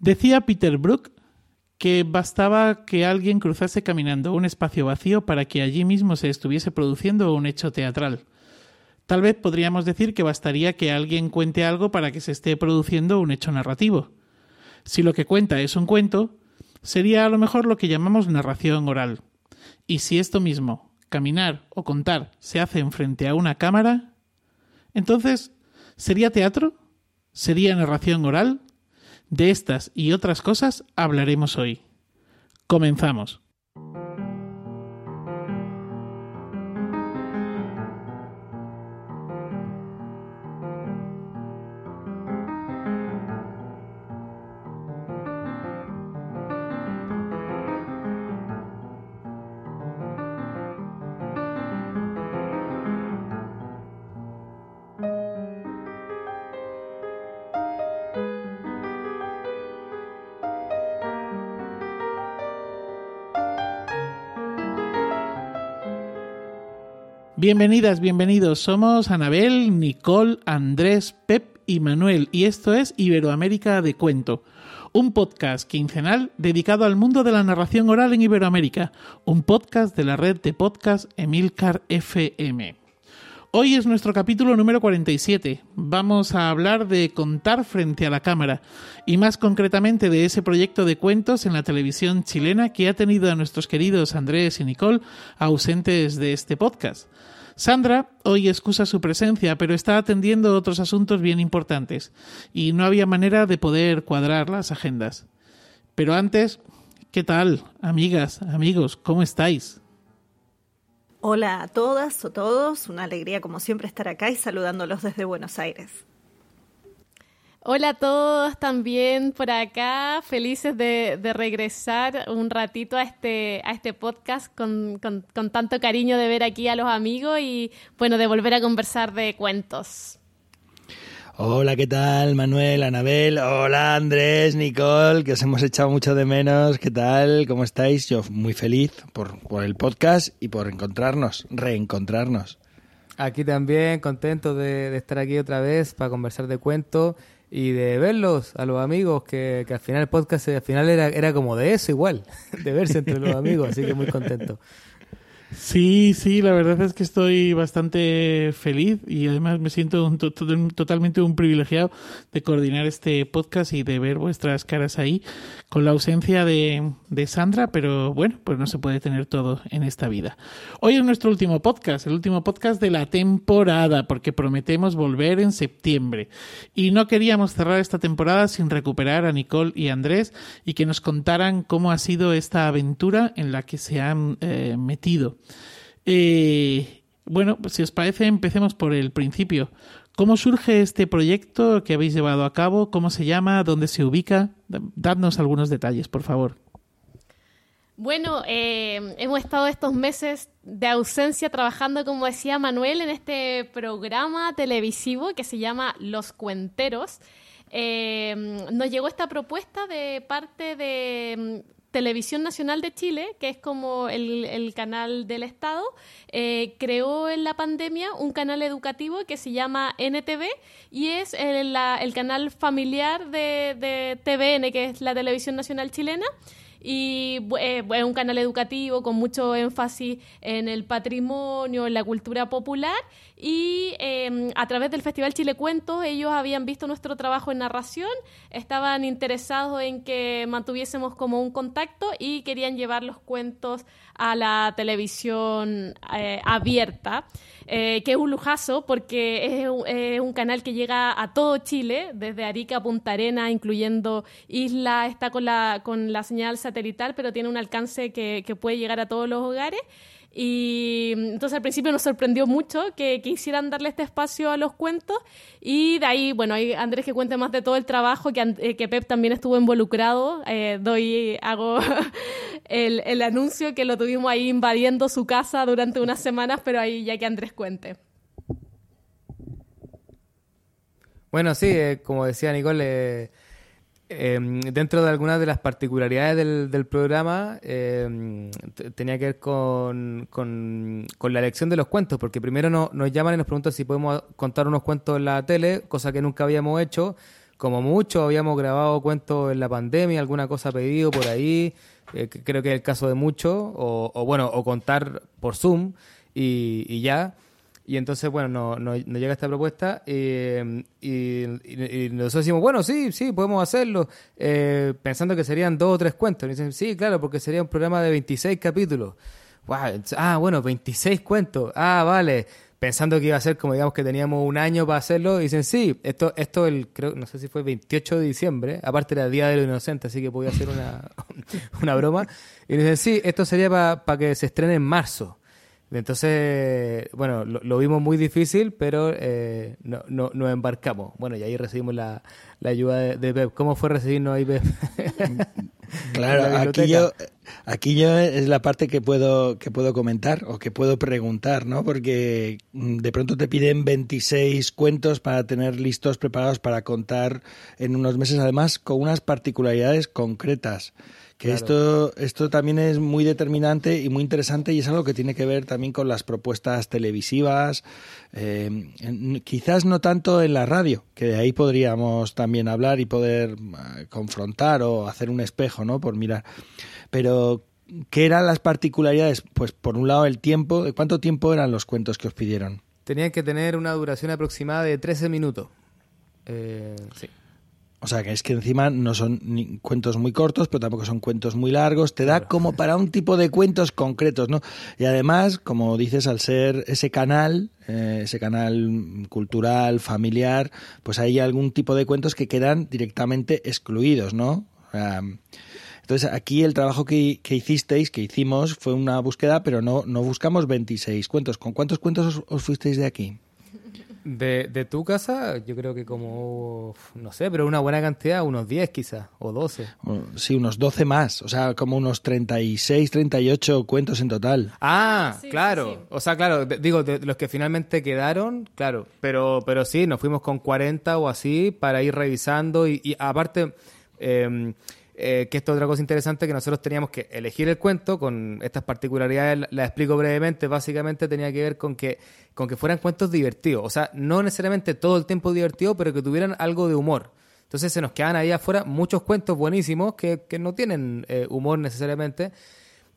Decía Peter Brook que bastaba que alguien cruzase caminando un espacio vacío para que allí mismo se estuviese produciendo un hecho teatral. Tal vez podríamos decir que bastaría que alguien cuente algo para que se esté produciendo un hecho narrativo. Si lo que cuenta es un cuento, sería a lo mejor lo que llamamos narración oral. Y si esto mismo, caminar o contar, se hace en frente a una cámara, entonces, ¿sería teatro? ¿Sería narración oral? De estas y otras cosas hablaremos hoy. Comenzamos. Bienvenidas, bienvenidos. Somos Anabel, Nicole, Andrés, Pep y Manuel y esto es Iberoamérica de Cuento, un podcast quincenal dedicado al mundo de la narración oral en Iberoamérica, un podcast de la red de podcast Emilcar FM. Hoy es nuestro capítulo número 47. Vamos a hablar de contar frente a la cámara y más concretamente de ese proyecto de cuentos en la televisión chilena que ha tenido a nuestros queridos Andrés y Nicole ausentes de este podcast. Sandra hoy excusa su presencia, pero está atendiendo otros asuntos bien importantes y no había manera de poder cuadrar las agendas. Pero antes, ¿qué tal, amigas, amigos? ¿Cómo estáis? Hola a todas o todos, una alegría como siempre estar acá y saludándolos desde Buenos Aires. Hola a todos también por acá, felices de, regresar un ratito a este, a este podcast con, con tanto cariño de ver aquí a los amigos y bueno, de volver a conversar de cuentos. Hola, ¿qué tal? Manuel, Anabel, hola Andrés, Nicole, que os hemos echado mucho de menos. ¿Qué tal? ¿Cómo estáis? Yo muy feliz por, por el podcast y por encontrarnos, reencontrarnos. Aquí también, contento de, estar aquí otra vez para conversar de cuentos y de verlos a los amigos, que, que al final el podcast al final era, era como de eso igual, de verse entre los amigos, así que muy contento. Sí, sí, la verdad es que estoy bastante feliz y además me siento totalmente un privilegiado de coordinar este podcast y de ver vuestras caras ahí con la ausencia de, de, Sandra, pero bueno, pues no se puede tener todo en esta vida. Hoy es nuestro último podcast, el último podcast de la temporada, porque prometemos volver en septiembre. Y no queríamos cerrar esta temporada sin recuperar a Nicole y Andrés y que nos contaran cómo ha sido esta aventura en la que se han eh, metido. Eh, bueno, pues si os parece, empecemos por el principio. ¿Cómo surge este proyecto que habéis llevado a cabo? ¿Cómo se llama? ¿Dónde se ubica? Dadnos algunos detalles, por favor. Bueno, eh, hemos estado estos meses de ausencia trabajando, como decía Manuel, en este programa televisivo que se llama Los Cuenteros. Eh, nos llegó esta propuesta de parte de Televisión Nacional de Chile, que es como el, canal del Estado, eh, creó en la pandemia un canal educativo que se llama NTV y es el, canal familiar de, de TVN, que es la Televisión Nacional Chilena. Y eh, es un canal educativo con mucho énfasis en el patrimonio, en la cultura popular y em, a través del Festival Chile Cuentos ellos habían visto nuestro trabajo en narración, estaban interesados en que mantuviésemos como un contacto y querían llevar los cuentos a la televisión eh, abierta. Eh, que es un lujazo porque es un, canal que llega a todo Chile, desde Arica a Punta Arena, incluyendo Isla, está con la, con la señal satelital, pero tiene un alcance que puede llegar a todos los hogares. Y entonces al principio nos sorprendió mucho que quisieran darle este espacio a los cuentos y de ahí, bueno, hay Andrés que cuente más de todo el trabajo, que, eh, que Pep también estuvo involucrado. Eh, doy, hago el, el anuncio que lo tuvimos ahí invadiendo su casa durante unas semanas, pero ahí ya que Andrés cuente. Bueno, sí, eh, como decía Nicole, Em, dentro de algunas de las particularidades del, programa, em, tenía que ver con, con, la elección de los cuentos, porque primero nos llaman y nos preguntan si podemos contar unos cuentos en la tele, cosa que nunca habíamos hecho, como mucho habíamos grabado cuentos en la pandemia, alguna cosa pedido por ahí, eh, creo que es el caso de muchos, o, bueno, o contar por Zoom y, ya. Y entonces, bueno, nos no, llega esta propuesta eh, y, nosotros decimos, bueno, sí, sí, podemos hacerlo, eh, pensando que serían dos o tres cuentos. Y dicen, sí, claro, porque sería un programa de 26 capítulos. ah, bueno, 26 cuentos. Ah, vale pensando que iba a ser como digamos que teníamos un año para hacerlo, y dicen, sí, esto, esto el, creo, no sé si fue el 28 de diciembre, aparte era Día de lo Inocente, así que podía hacer una, una broma, y dicen, sí, esto sería para que se estrene en marzo. Entonces, bueno, lo, vimos muy difícil, pero eh, no, no, nos embarcamos. Bueno, y ahí recibimos la, la ayuda de, de, Pep. ¿Cómo fue recibirnos ahí, Pep? claro, aquí yo, aquí yo es la parte que puedo, que puedo comentar o que puedo preguntar, ¿no? Porque mm, de pronto te piden 26 cuentos para tener listos, preparados para contar en unos meses, además con unas particularidades concretas. Que esto, esto también es muy determinante y muy interesante y es algo que tiene que ver también con las propuestas televisivas, eh, quizás no tanto en la radio, que de ahí podríamos también hablar y poder eh, confrontar o hacer un espejo, ¿no? Por mirar. Pero, ¿qué eran las particularidades? Pues por un lado el tiempo, ¿cuánto tiempo eran los cuentos que os pidieron? Tenían que tener una duración aproximada de 13 minutos. Eh, sí. O sea, que es que encima no son ni cuentos muy cortos, pero tampoco son cuentos muy largos. Te da como para un tipo de cuentos concretos, ¿no? Y además, como dices, al ser ese canal, eh, ese canal cultural, familiar, pues hay algún tipo de cuentos que quedan directamente excluidos, ¿no? entonces, aquí el trabajo que, hicisteis, que hicimos, fue una búsqueda, pero no, no buscamos 26 cuentos. ¿Con cuántos cuentos os fuisteis de aquí? De, de, tu casa, yo creo que como, no sé, pero una buena cantidad, unos 10 quizás, o 12. Sí, unos 12 más, o sea, como unos 36, 38 cuentos en total. Ah, claro, o sea, claro, digo, de los que finalmente quedaron, claro, pero, pero sí, nos fuimos con 40 o así para ir revisando y, y aparte... Eh, eh, que esto es otra cosa interesante, que nosotros teníamos que elegir el cuento con estas particularidades, las explico brevemente, básicamente tenía que ver con que, con que fueran cuentos divertidos, o sea, no necesariamente todo el tiempo divertido, pero que tuvieran algo de humor. Entonces se nos quedan ahí afuera muchos cuentos buenísimos que, que no tienen eh, humor necesariamente,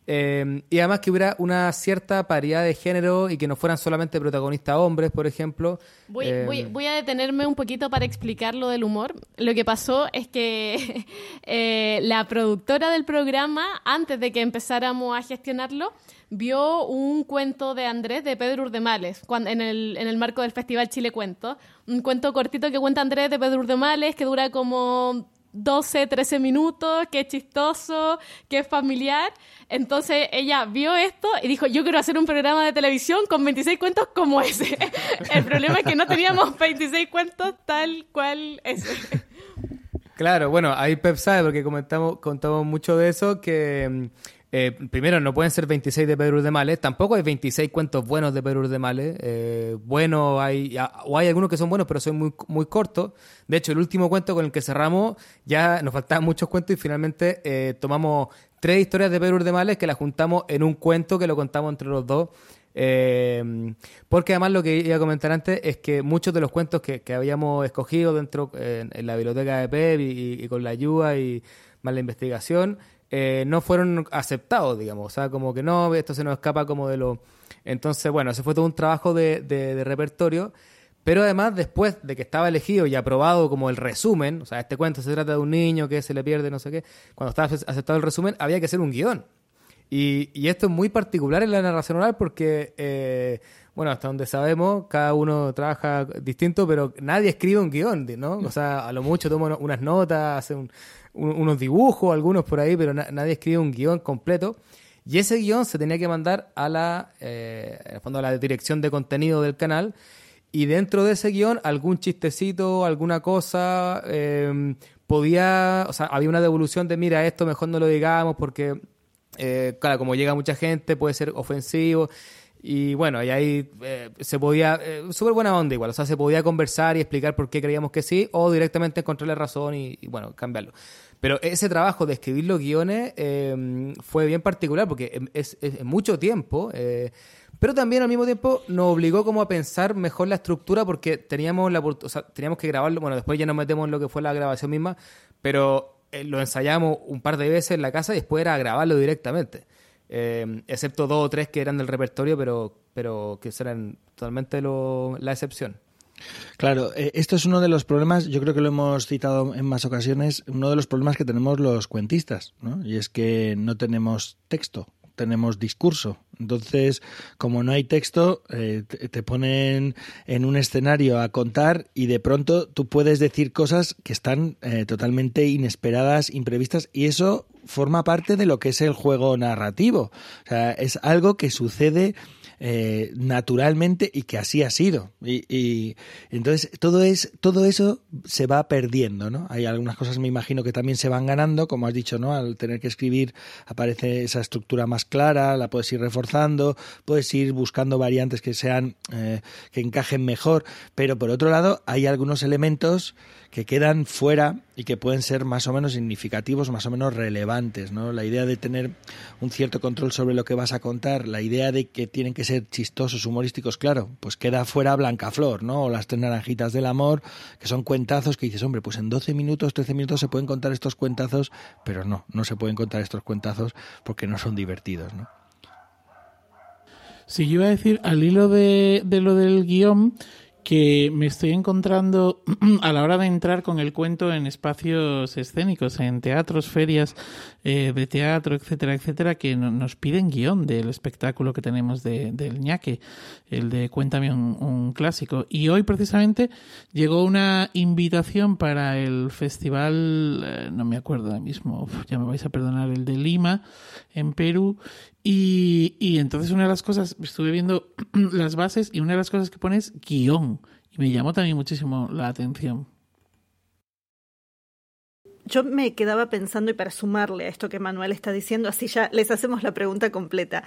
eh, y además que hubiera una cierta paridad de género y que no fueran solamente protagonistas hombres, por ejemplo. Voy, voy, eh, a detenerme un poquito para explicar lo del humor. Lo que pasó es que eh, la productora del programa, antes de que empezáramos a gestionarlo, vio un cuento de Andrés de Pedro Urdemales cuando, en, el, en el marco del Festival Chile Cuento. Un cuento cortito que cuenta Andrés de Pedro Urdemales que dura como 12, 13 minutos, es chistoso, es familiar. Entonces ella vio esto y dijo, yo quiero hacer un programa de televisión con 26 cuentos como ese. El problema es que no teníamos 26 cuentos tal cual ese. Claro, bueno, ahí Pep sabe, porque comentamos, contamos mucho de eso, que mm, eh, primero, no pueden ser 26 de Pedro de Males, tampoco hay 26 cuentos buenos de Pedro de Males. Eh, bueno, hay, o hay algunos que son buenos, pero son muy, muy cortos. De hecho, el último cuento con el que cerramos, ya nos faltaban muchos cuentos y finalmente eh, tomamos tres historias de Pedro de Males que las juntamos en un cuento que lo contamos entre los dos. Eh, porque además lo que iba a comentar antes es que muchos de los cuentos que, habíamos escogido dentro en la biblioteca de Pep y, con la ayuda y más la investigación eh, no fueron aceptados, digamos. O sea, como que no, esto se nos escapa como de lo... Entonces, bueno, ese fue todo un trabajo de, de, repertorio. Pero además, después de que estaba elegido y aprobado como el resumen, o sea, este cuento se trata de un niño que se le pierde no sé qué, cuando estaba aceptado el resumen, había que hacer un guion. Y, y esto es muy particular en la narración oral porque, eh, bueno, hasta donde sabemos, cada uno trabaja distinto, pero nadie escribe un guion, ¿no? O sea, a lo mucho toma unas notas, hace un, unos dibujos, algunos por ahí, pero nadie escribe un guion completo. Y ese guion se tenía que mandar a la, eh, fondo a la dirección de contenido del canal. Y dentro de ese guion, algún chistecito, alguna cosa, em, podía, o sea, había una devolución de, mira, esto mejor no lo digamos porque, eh, claro, como llega mucha gente, puede ser ofensivo. Y bueno, y ahí eh, se podía, eh, súper buena onda igual, o sea, se podía conversar y explicar por qué creíamos que sí, o directamente encontrarle razón y, bueno, cambiarlo. Pero ese trabajo de escribir los guiones eh, fue bien particular porque es, es mucho tiempo. Eh, pero también al mismo tiempo nos obligó como a pensar mejor la estructura porque teníamos la o teníamos que grabarlo, bueno, después ya nos metemos en lo que fue la grabación misma, pero eh, lo ensayamos un par de veces en la casa y después era grabarlo directamente. Eh, excepto dos o tres que eran del repertorio, pero, pero que serán totalmente lo, la excepción. Claro, eh, esto es uno de los problemas, yo creo que lo hemos citado en más ocasiones, uno de los problemas que tenemos los cuentistas, ¿no? Y es que no tenemos texto, tenemos discurso. Entonces, como no hay texto, eh, te ponen en un escenario a contar y de pronto tú puedes decir cosas que están eh, totalmente inesperadas, imprevistas, y eso forma parte de lo que es el juego narrativo. O sea, es algo que sucede eh, naturalmente y que así ha sido. Y, y, entonces todo es todo eso se va perdiendo, ¿no? Hay algunas cosas me imagino que también se van ganando, como has dicho, ¿no? Al tener que escribir aparece esa estructura más clara, la puedes ir reforzando, puedes ir buscando variantes que sean eh, que encajen mejor, pero por otro lado hay algunos elementos que quedan fuera y que pueden ser más o menos significativos, más o menos relevantes, ¿no? La idea de tener un cierto control sobre lo que vas a contar, la idea de que tienen que ser chistosos, humorísticos, claro, pues queda fuera Blancaflor, ¿no? O las tres naranjitas del amor, que son cuentazos que dices, hombre, pues en 12 minutos, 13 minutos se pueden contar estos cuentazos, pero no, no se pueden contar estos cuentazos porque no son divertidos, ¿no? Sí, yo iba a decir, al hilo de, de lo del guion, que me estoy encontrando a la hora de entrar con el cuento en espacios escénicos, en teatros, ferias eh, de teatro, etcétera, etcétera, que no, nos piden guion del espectáculo que tenemos de, del ñaque, el de Cuéntame un, clásico. Y hoy precisamente llegó una invitación para el festival, eh, no me acuerdo ahora mismo, ya me vais a perdonar, el de Lima, en Perú, y, entonces una de las cosas, estuve viendo las bases y una de las cosas que pone es guion. Y me llamó también muchísimo la atención. Yo me quedaba pensando, y para sumarle a esto que Manuel está diciendo, así ya les hacemos la pregunta completa.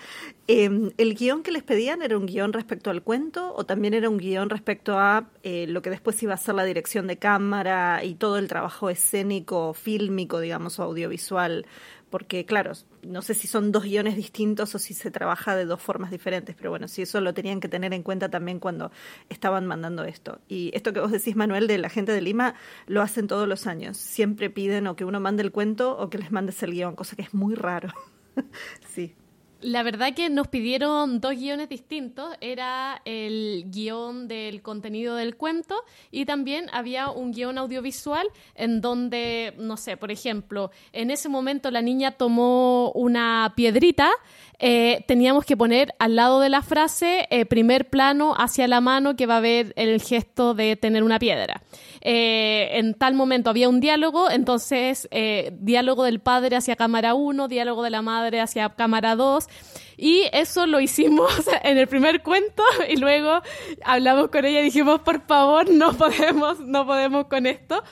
Eh, ¿El guion que les pedían era un guion respecto al cuento o también era un guion respecto a eh, lo que después iba a ser la dirección de cámara y todo el trabajo escénico, fílmico, digamos, audiovisual? Porque claro, no sé si son dos guiones distintos o si se trabaja de dos formas diferentes, pero bueno, si eso lo tenían que tener en cuenta también cuando estaban mandando esto. Y esto que vos decís, Manuel, de la gente de Lima, lo hacen todos los años. Siempre piden o que uno mande el cuento o que les mandes el guion, cosa que es muy raro. sí. La verdad que nos pidieron dos guiones distintos. Era el guion del contenido del cuento y también había un guion audiovisual en donde, no sé, por ejemplo, en ese momento la niña tomó una piedrita, eh, teníamos que poner al lado de la frase eh, primer plano hacia la mano que va a ver el gesto de tener una piedra. Eh, en tal momento había un diálogo, entonces diálogo del padre hacia cámara 1, diálogo de la madre hacia cámara 2 y eso lo hicimos en el primer cuento y luego hablamos con ella y dijimos, por favor, no podemos, no podemos con esto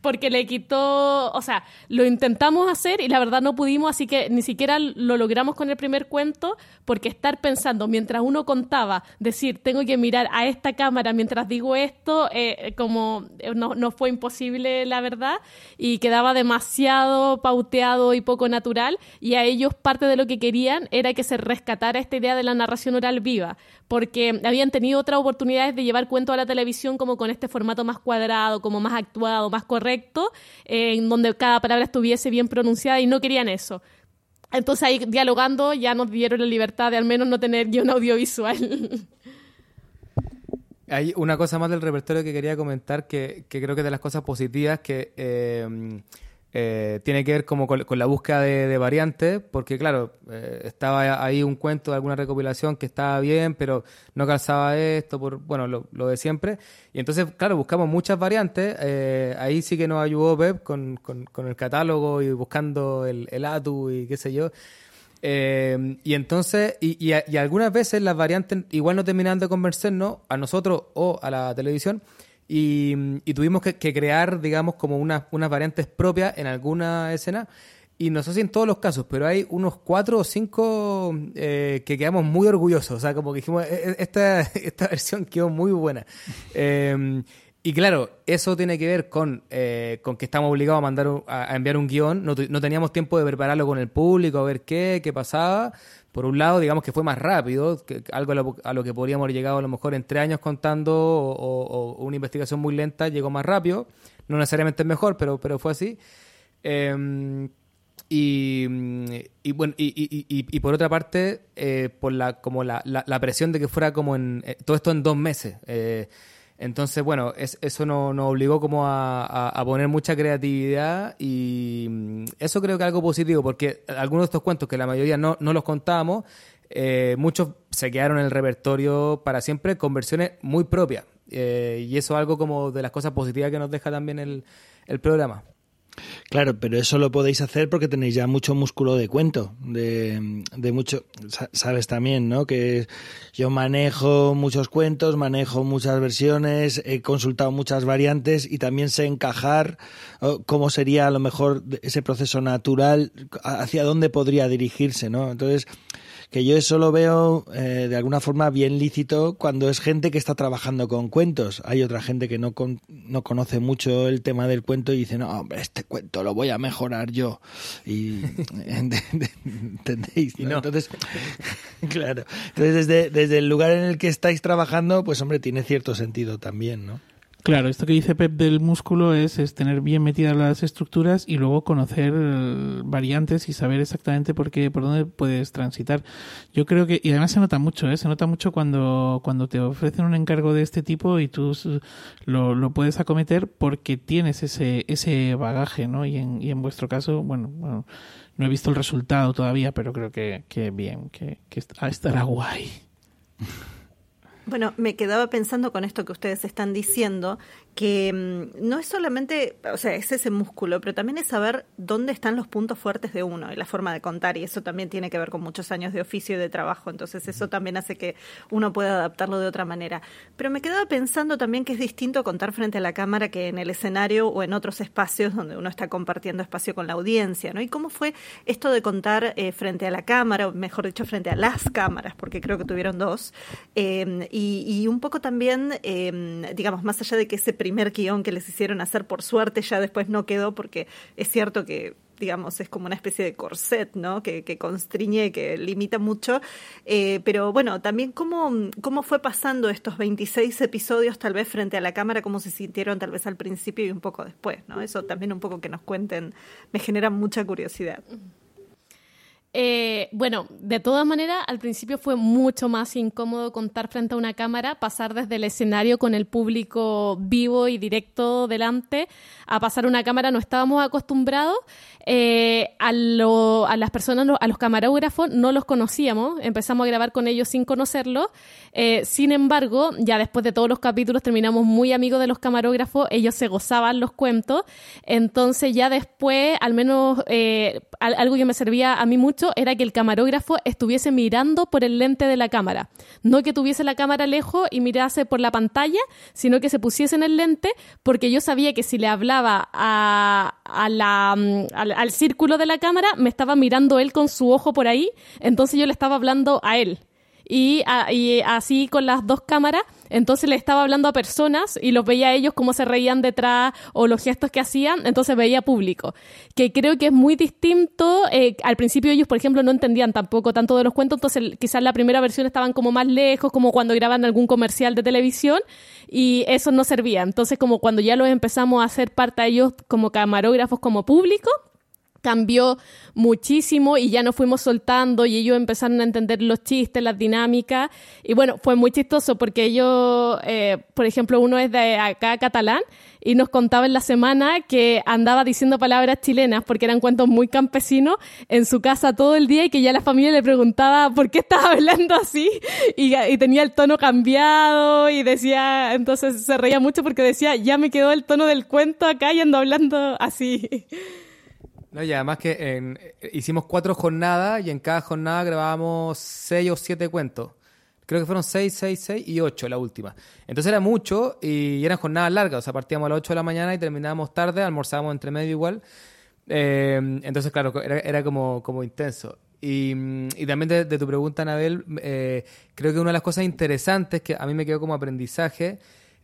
porque le quitó, o sea, lo intentamos hacer y la verdad no pudimos, así que ni siquiera lo logramos con el primer cuento, porque estar pensando mientras uno contaba, decir, tengo que mirar a esta cámara mientras digo esto, eh, como no, no, fue imposible, la verdad, y quedaba demasiado pauteado y poco natural, y a ellos parte de lo que querían era que se rescatara esta idea de la narración oral viva, porque habían tenido otras oportunidades de llevar cuento a la televisión como con este formato más cuadrado, como más actuado, más correcto, eh, en donde cada palabra estuviese bien pronunciada y no querían eso. Entonces ahí dialogando ya nos dieron la libertad de al menos no tener guion audiovisual. Hay una cosa más del repertorio que quería comentar que, que creo que es de las cosas positivas que... Eh, eh, tiene que ver como con, la búsqueda de, variantes, porque claro, eh, estaba ahí un cuento de alguna recopilación que estaba bien, pero no calzaba esto, por bueno, lo, de siempre. Y entonces, claro, buscamos muchas variantes. Eh, ahí sí que nos ayudó Pep con, con, el catálogo y buscando el, el, ATU y qué sé yo. Y entonces, y, y, y, algunas veces las variantes igual no terminaban de convencernos a nosotros o a la televisión. Y, tuvimos que, que, crear, digamos, como unas, unas variantes propias en alguna escena. y no sé si en todos los casos, pero hay unos cuatro o cinco eh, que quedamos muy orgullosos. O sea, como que dijimos, e, e, esta, esta versión quedó muy buena. Em, y claro, eso tiene que ver con, eh, con que estamos obligados a mandar a, enviar un guion. No, no, teníamos tiempo de prepararlo con el público, a ver qué, qué pasaba. Por un lado, digamos que fue más rápido, algo a lo, que podríamos haber llegado a lo mejor en tres años contando o, una investigación muy lenta llegó más rápido. No necesariamente es mejor, pero, pero fue así. Eh, y, bueno, y, y, por otra parte, eh, por la, como la, la, presión de que fuera como en eh, todo esto en dos meses. Eh, entonces, bueno, eso nos, obligó como a, a, poner mucha creatividad y mm, eso creo que es algo positivo porque algunos de estos cuentos que la mayoría no, no los contábamos, muchos se quedaron en el repertorio para siempre con versiones muy propias. y eso es algo como de las cosas positivas que nos deja también el, el programa. Claro, pero eso lo podéis hacer porque tenéis ya mucho músculo de cuento, de, de mucho, sabes también, ¿no? Que yo manejo muchos cuentos, manejo muchas versiones, he consultado muchas variantes y también sé encajar cómo sería a lo mejor ese proceso natural, hacia dónde podría dirigirse, ¿no? Entonces, que yo eso lo veo eh, de alguna forma bien lícito cuando es gente que está trabajando con cuentos. Hay otra gente que no, no conoce mucho el tema del cuento y dice, no, hombre, este cuento lo voy a mejorar yo. Y entendéis. Entonces, claro. Entonces, desde, desde el lugar en el que estáis trabajando, pues hombre, tiene cierto sentido también, ¿no? Claro, esto que dice Pep del músculo es, es, tener bien metidas las estructuras y luego conocer eh, variantes y saber exactamente por qué, por dónde puedes transitar. Yo creo que, y además se nota mucho, ¿eh? se nota mucho cuando, cuando te ofrecen un encargo de este tipo y tú lo, lo puedes acometer porque tienes ese, ese bagaje, ¿no? Y en, y en vuestro caso, bueno, no he visto el resultado todavía, pero creo que, que bien, que, que estará guay. Bueno, me quedaba pensando con esto que ustedes están diciendo, que mm, no es solamente, o sea, es ese músculo, pero también es saber dónde están los puntos fuertes de uno y la forma de contar, y eso también tiene que ver con muchos años de oficio y de trabajo, entonces eso también hace que uno pueda adaptarlo de otra manera. Pero me quedaba pensando también que es distinto contar frente a la cámara que en el escenario o en otros espacios donde uno está compartiendo espacio con la audiencia, ¿no? ¿Y cómo fue esto de contar eh, frente a la cámara, o mejor dicho, frente a las cámaras, porque creo que tuvieron dos, eh, y, un poco también, eh, digamos, más allá de que ese primer guion que les hicieron hacer, por suerte ya después no quedó, porque es cierto que digamos, es como una especie de corset, ¿no? Que, que constriñe, que limita mucho. Eh, pero bueno, también cómo, cómo fue pasando estos 26 episodios tal vez frente a la cámara, cómo se sintieron tal vez al principio y un poco después, ¿no? Eso también un poco que nos cuenten, me genera mucha curiosidad. Eh, bueno, de todas maneras, al principio fue mucho más incómodo contar frente a una cámara, pasar desde el escenario con el público vivo y directo delante, a pasar una cámara no estábamos acostumbrados. Eh, a, las personas, a los camarógrafos, no los conocíamos, empezamos a grabar con ellos sin conocerlos. Eh, sin embargo, ya después de todos los capítulos terminamos muy amigos de los camarógrafos, ellos se gozaban los cuentos. Entonces ya después, al menos algo que me servía a mí mucho, era que el camarógrafo estuviese mirando por el lente de la cámara. No que tuviese la cámara lejos y mirase por la pantalla, sino que se pusiese en el lente, porque yo sabía que si le hablaba a, la, mm, al círculo de la cámara, me estaba mirando él con su ojo por ahí, entonces yo le estaba hablando a él y, así con las dos cámaras, entonces le estaba hablando a personas y los veía a ellos cómo se reían detrás o los gestos que hacían, entonces veía público, que creo que es muy distinto. Eh, al principio ellos, por ejemplo, no entendían tampoco tanto de los cuentos, entonces quizás la primera versión estaban como más lejos, como cuando graban algún comercial de televisión y eso no servía. Entonces como cuando ya los empezamos a hacer parte a ellos como camarógrafos, como público, cambió muchísimo y ya nos fuimos soltando y ellos empezaron a entender los chistes, las dinámicas y bueno, fue muy chistoso porque ellos, eh, por ejemplo, uno es de acá catalán y nos contaba en la semana que andaba diciendo palabras chilenas porque eran cuentos muy campesinos en su casa todo el día y que ya la familia le preguntaba por qué estaba hablando así y, y tenía el tono cambiado y decía, entonces se reía mucho porque decía, ya me quedó el tono del cuento acá y ando hablando así. No, y además que eh, hicimos cuatro jornadas y en cada jornada grabábamos seis o siete cuentos. Creo que fueron seis, seis, seis y ocho la última. Entonces era mucho y eran jornadas largas. O sea, partíamos a las ocho de la mañana y terminábamos tarde, almorzábamos entre medio igual. Eh, entonces, claro, era, era como, como intenso. Y, y también de, tu pregunta, Anabel, eh, creo que una de las cosas interesantes que a mí me quedó como aprendizaje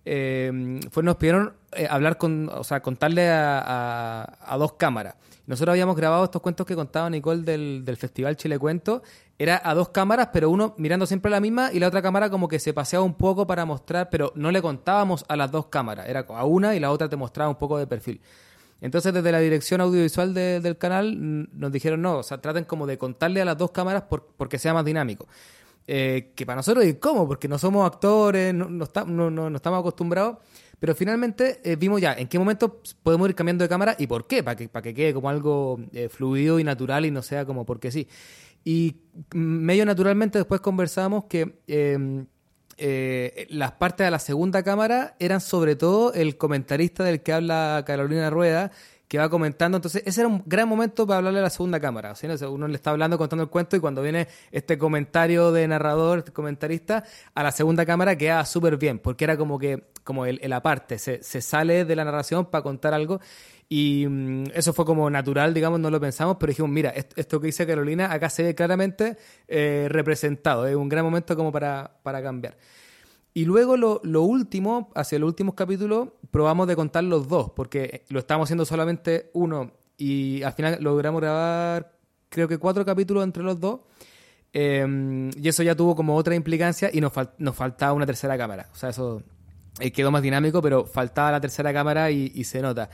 eh, fue nos pidieron hablar con, o sea, contarle a- a dos cámaras. Nosotros habíamos grabado estos cuentos que contaba Nicole del, del Festival Chile Cuento. Era a dos cámaras, pero uno mirando siempre la misma y la otra cámara como que se paseaba un poco para mostrar, pero no le contábamos a las dos cámaras. Era a una y la otra te mostraba un poco de perfil. Entonces, desde la dirección audiovisual de- del canal nos dijeron, no, o sea, traten como de contarle a las dos cámaras por- porque sea más dinámico. Eh, que para nosotros cómo, porque no somos actores, no, no- no- no estamos acostumbrados, pero finalmente eh, vimos ya en qué momento podemos ir cambiando de cámara y por qué, para que, para que quede como algo eh, fluido y natural y no sea como porque sí. Y medio naturalmente después conversamos que... eh, eh, las partes de la segunda cámara eran sobre todo el comentarista del que habla Carolina Rueda, que va comentando. Entonces, ese era un gran momento para hablarle a la segunda cámara. ¿sí? Uno le está hablando, contando el cuento, y cuando viene este comentario de narrador, este comentarista, a la segunda cámara queda súper bien, porque era como que, como el, el aparte, se, se sale de la narración para contar algo. Y mm, eso fue como natural, digamos, no lo pensamos, pero dijimos, mira, est- esto que dice Carolina, acá se ve claramente eh, representado. Es un gran momento como para, para cambiar. Y luego lo, lo último, hacia los últimos capítulos, probamos de contar los dos, porque lo estábamos haciendo solamente uno y al final logramos grabar creo que cuatro capítulos entre los dos. Eh, y eso ya tuvo como otra implicancia y nos, fal- nos faltaba una tercera cámara. O sea, eso eh, quedó más dinámico, pero faltaba la tercera cámara y, y se nota.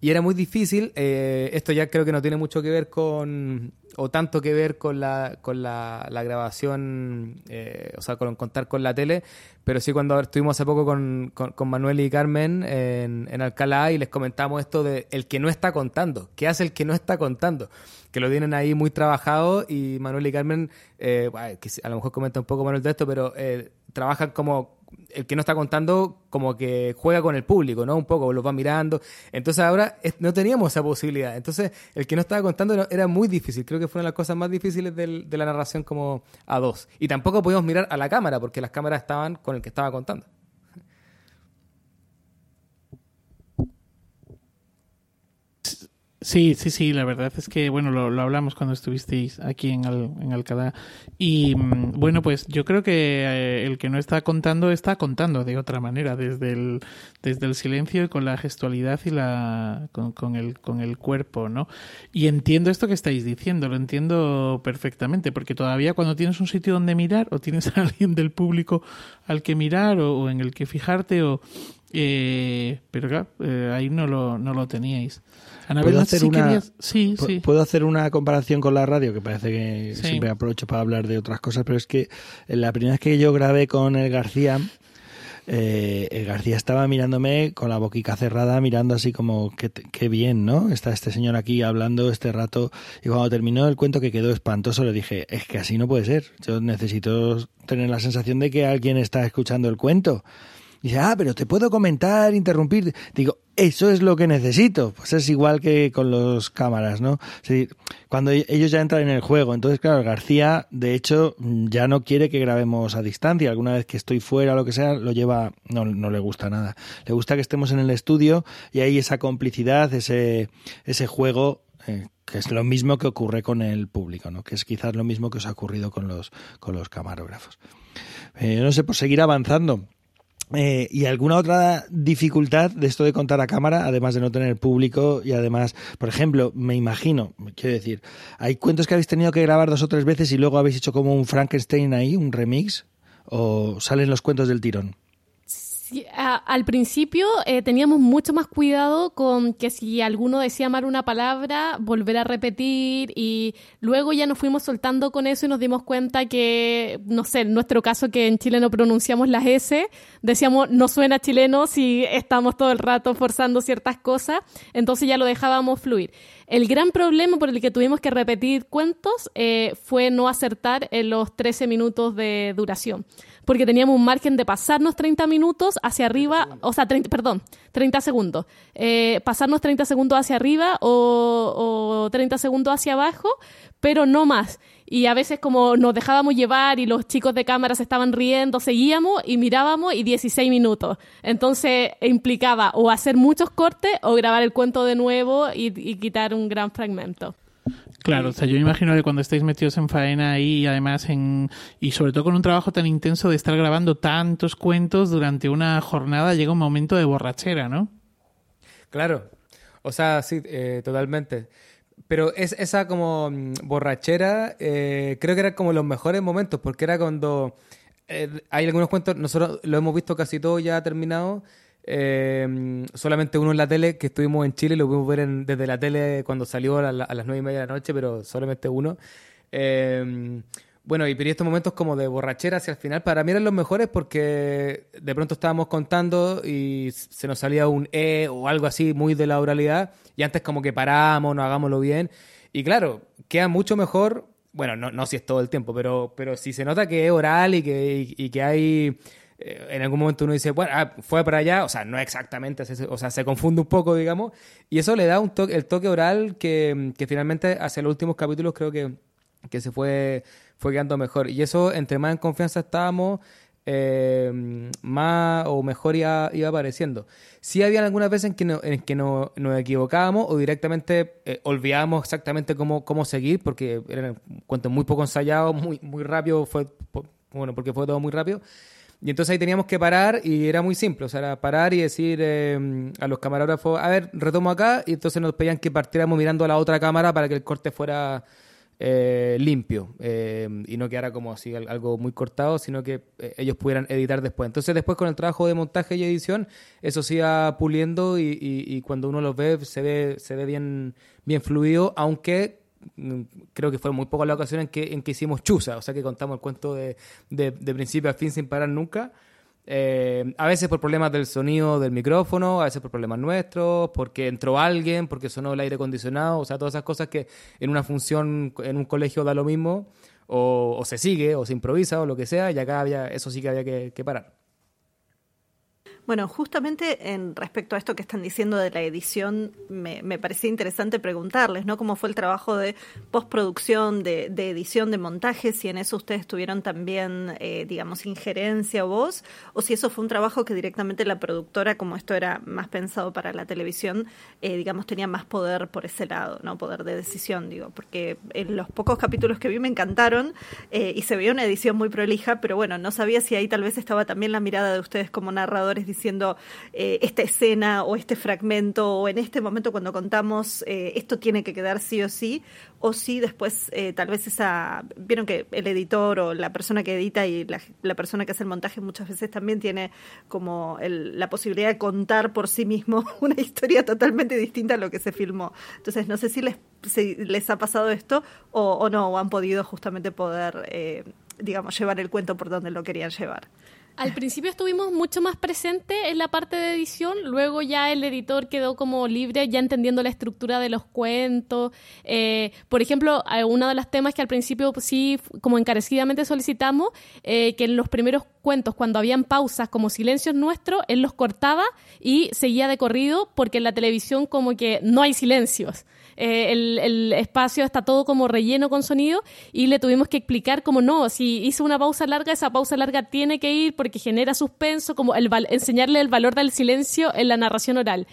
Y era muy difícil, eh, esto ya creo que no tiene mucho que ver con, o tanto que ver con la, con la, la grabación, eh, o sea, con contar con la tele, pero sí cuando estuvimos hace poco con, con, Manuel y Carmen en, en Alcalá y les comentamos esto de el que no está contando, ¿qué hace el que no está contando? Que lo tienen ahí muy trabajado y Manuel y Carmen, eh, a lo mejor comenta un poco Manuel de esto, pero eh, trabajan como el que no está contando como que juega con el público, ¿no? Un poco, los va mirando. Entonces ahora no teníamos esa posibilidad. Entonces el que no estaba contando era muy difícil. Creo que fue una de las cosas más difíciles del- de la narración como a dos. Y tampoco podíamos mirar a la cámara porque las cámaras estaban con el que estaba contando. Sí, sí, sí, la verdad es que, bueno, lo, lo hablamos cuando estuvisteis aquí en, Al- en Alcalá. Y mm, bueno, pues yo creo que eh, el que no está contando está contando de otra manera, desde el, desde el silencio y con la gestualidad y la, con, el, con el cuerpo, ¿no? Y entiendo esto que estáis diciendo, lo entiendo perfectamente, porque todavía cuando tienes un sitio donde mirar o tienes a alguien del público al que mirar o en el que fijarte o... eh, pero claro, eh, ahí no lo, no lo teníais. Anabel, ¿Puedo hacer si una- querías- Sí, Pu- sí. Puedo hacer una comparación con la radio, que parece que Sí. siempre aprovecho para hablar de otras cosas, pero es que la primera vez que yo grabé con el García, eh, el García estaba mirándome con la boquica cerrada, mirando así como, qué, qué bien, ¿no? Está este señor aquí hablando este rato. Y cuando terminó el cuento que quedó espantoso, le dije, es que así no puede ser. Yo necesito tener la sensación de que alguien está escuchando el cuento. Dice, ah, pero te puedo comentar, interrumpir. Digo, eso es lo que necesito. Pues es igual que con los cámaras, ¿no? Cuando e- ellos ya entran en el juego. Entonces, claro, García, de hecho, ya no quiere que grabemos a distancia. Alguna vez que estoy fuera lo que sea, lo lleva, no, no le gusta nada. Le gusta que estemos en el estudio y hay esa complicidad, ese, ese juego eh, que es lo mismo que ocurre con el público, ¿no? Que es quizás lo mismo que os ha ocurrido con los, con los camarógrafos. Eh, no sé, por seguir avanzando. Eh, ¿Y alguna otra dificultad de esto de contar a cámara, además de no tener público y además, por ejemplo, me imagino, quiero decir, hay cuentos que habéis tenido que grabar dos o tres veces y luego habéis hecho como un Frankenstein ahí, un remix, o salen los cuentos del tirón? Al principio eh, teníamos mucho más cuidado con que si alguno decía mal una palabra, volver a repetir y luego ya nos fuimos soltando con eso y nos dimos cuenta que, no sé, en nuestro caso que en Chile no pronunciamos las S, decíamos no suena chileno si estamos todo el rato forzando ciertas cosas, entonces ya lo dejábamos fluir. El gran problema por el que tuvimos que repetir cuentos eh, fue no acertar en los 13 minutos de duración, porque teníamos un margen de pasarnos 30 minutos hacia arriba, o sea, 30, perdón, 30 segundos. Eh, pasarnos 30 segundos hacia arriba o, o 30 segundos hacia abajo, pero no más. Y a veces como nos dejábamos llevar y los chicos de cámara se estaban riendo, seguíamos y mirábamos y 16 minutos. Entonces implicaba o hacer muchos cortes o grabar el cuento de nuevo y, y quitar un gran fragmento. Claro, o sea, yo me imagino que cuando estáis metidos en faena ahí y además en y sobre todo con un trabajo tan intenso de estar grabando tantos cuentos durante una jornada llega un momento de borrachera, ¿no? Claro, o sea, sí, eh, totalmente. Pero es esa como mm, borrachera, eh, creo que era como los mejores momentos, porque era cuando eh, hay algunos cuentos, nosotros lo hemos visto casi todo ya terminado, eh, solamente uno en la tele, que estuvimos en Chile, lo pudimos ver en- desde la tele cuando salió a, la- a las nueve y media de la noche, pero solamente uno. Eh, bueno, y pero estos momentos como de borrachera hacia el final, para mí eran los mejores porque de pronto estábamos contando y se nos salía un E o algo así muy de la oralidad y antes como que paramos, no hagámoslo bien. Y claro, queda mucho mejor, bueno, no, no si es todo el tiempo, pero, pero si se nota que es oral y que, y que hay eh, en algún momento uno dice, bueno, ah, fue para allá, o sea, no exactamente, o sea, se confunde un poco, digamos, y eso le da un toque, el toque oral que, que finalmente hacia los últimos capítulos creo que, que se fue, fue quedando mejor. Y eso, entre más en confianza estábamos, eh, más o mejor iba, iba apareciendo. Sí había algunas veces en que, no- que no- nos equivocábamos o directamente eh, olvidábamos exactamente cómo, cómo seguir, porque eran cuentos muy poco ensayados, muy, muy rápido, fue, bueno, porque fue todo muy rápido. Y entonces ahí teníamos que parar y era muy simple, o sea, era parar y decir eh, a los camarógrafos, a ver, retomo acá, y entonces nos pedían que partiéramos mirando a la otra cámara para que el corte fuera eh, limpio eh, y no quedara como así al- algo muy cortado, sino que eh, ellos pudieran editar después. Entonces después con el trabajo de montaje y edición, eso se iba puliendo y, y- y cuando uno los ve se ve, se ve bien, bien fluido, aunque creo que fue muy poca la ocasión en que, en que hicimos chuza, o sea que contamos el cuento de, de, principio a fin sin parar nunca. Eh, a veces por problemas del sonido del micrófono, a veces por problemas nuestros, porque entró alguien, porque sonó el aire acondicionado, o sea, todas esas cosas que en una función, en un colegio da lo mismo, o, o se sigue, o se improvisa, o lo que sea, y acá había, eso sí que había que parar. Bueno, justamente en respecto a esto que están diciendo de la edición, me, me parecía interesante preguntarles, ¿no? ¿Cómo fue el trabajo de postproducción, de, de edición, de montaje? Si en eso ustedes tuvieron también, eh, digamos, injerencia o voz, o si eso fue un trabajo que directamente la productora, como esto era más pensado para la televisión, eh, digamos, tenía más poder por ese lado, ¿no? Poder de decisión, digo, porque en los pocos capítulos que vi me encantaron eh, y se veía una edición muy prolija, pero bueno, no sabía si ahí tal vez estaba también la mirada de ustedes como narradores eh, esta escena o este fragmento o en este momento cuando contamos eh, esto tiene que quedar sí o sí, o si después eh, tal vez esa, vieron que el editor o la persona que edita y la, la persona que hace el montaje muchas veces también tiene como el- la posibilidad de contar por sí mismo una historia totalmente distinta a lo que se filmó. Entonces no sé si les, les ha pasado esto o, o no, o han podido justamente poder, digamos, llevar el cuento por donde lo querían llevar. Al principio estuvimos mucho más presentes en la parte de edición, luego ya el editor quedó como libre, ya entendiendo la estructura de los cuentos. Eh, por ejemplo, eh, uno de los temas que al principio sí, como encarecidamente solicitamos, eh, que en los primeros cuentos, cuando habían pausas como silencios nuestros, él los cortaba y seguía de corrido, porque en la televisión como que no hay silencios. Eh, el, el espacio está todo como relleno con sonido y le tuvimos que explicar como no, si hizo una pausa larga, esa pausa larga tiene que ir porque genera suspenso, como el enseñarle el valor del silencio en la narración oral.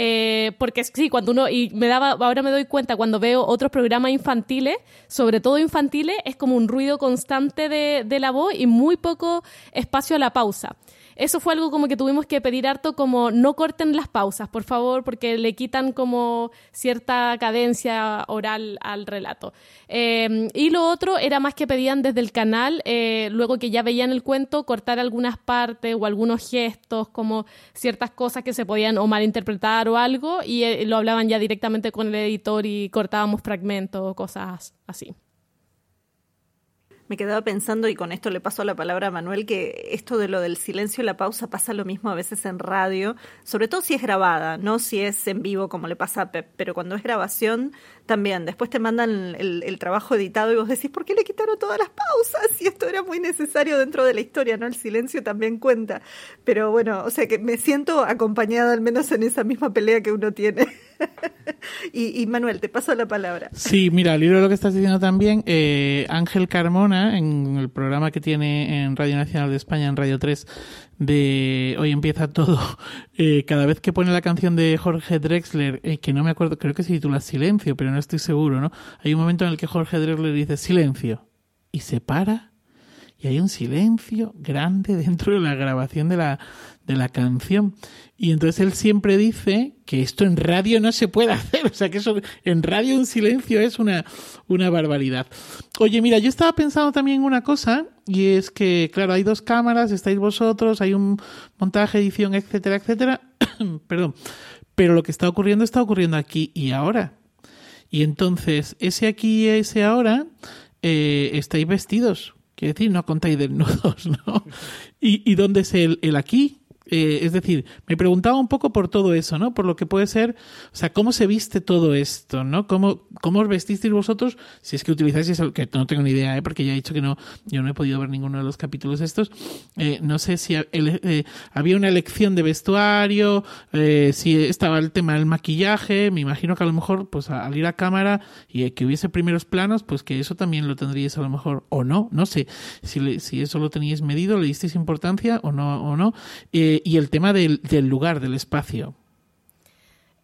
Eh, porque sí, cuando uno, y me daba, ahora me doy cuenta cuando veo otros programas infantiles, sobre todo infantiles, es como un ruido constante de, de la voz y muy poco espacio a la pausa. Eso fue algo como que tuvimos que pedir harto como no corten las pausas, por favor, porque le quitan como cierta cadencia oral al relato. Eh, y lo otro era más que pedían desde el canal, eh, luego que ya veían el cuento, cortar algunas partes o algunos gestos, como ciertas cosas que se podían o malinterpretar o algo, y eh, lo hablaban ya directamente con el editor y cortábamos fragmentos cosas así. Me quedaba pensando, y con esto le paso la palabra a Manuel, que esto de lo del silencio y la pausa pasa lo mismo a veces en radio, sobre todo si es grabada, no si es en vivo como le pasa a Pep, pero cuando es grabación también. Después te mandan el, trabajo editado y vos decís, ¿por qué le quitaron todas las pausas? Y esto era muy necesario dentro de la historia, ¿no? El silencio también cuenta. Pero bueno, o sea que me siento acompañada al menos en esa misma pelea que uno tiene. y, Manuel, te paso la palabra. Sí, mira, al lo que estás diciendo también, eh, Ángel Carmona, en el programa que tiene en Radio Nacional de España, en Radio 3, de Hoy empieza todo, eh, cada vez que pone la canción de Jorge Drexler, eh, que no me acuerdo, creo que se titula Silencio, pero no estoy seguro, ¿no? Hay un momento en el que Jorge Drexler dice Silencio, y se para y hay un silencio grande dentro de la grabación de la, de la canción. Y entonces él siempre dice que esto en radio no se puede hacer, o sea que eso en radio un silencio es una, una barbaridad. Oye, mira, yo estaba pensando también una cosa, y es que, claro, hay dos cámaras, estáis vosotros, hay un montaje, edición, etcétera, etcétera. Perdón. Pero lo que está ocurriendo está ocurriendo aquí y ahora. Y entonces, ese aquí y ese ahora, eh, estáis vestidos Quiere decir, no contáis desnudos, ¿no? ¿Y, y dónde es el, el aquí? Eh, es decir, me preguntaba un poco por todo eso, ¿no? Por lo que puede ser, o sea, cómo se viste todo esto, ¿no? ¿Cómo, cómo os vestisteis vosotros? Si es que utilizáis eso, que no tengo ni idea, ¿eh? Porque ya he dicho que no, yo no he podido ver ninguno de los capítulos estos. Eh, no sé si eh, había una elección de vestuario, si estaba el tema del maquillaje, me imagino que a lo mejor, pues al ir a cámara y que hubiese primeros planos, pues que eso también lo tendríais a lo mejor, o no, no sé, si, si eso lo teníais medido, le disteis importancia o no, o no. Eh, y el tema del, lugar, del espacio.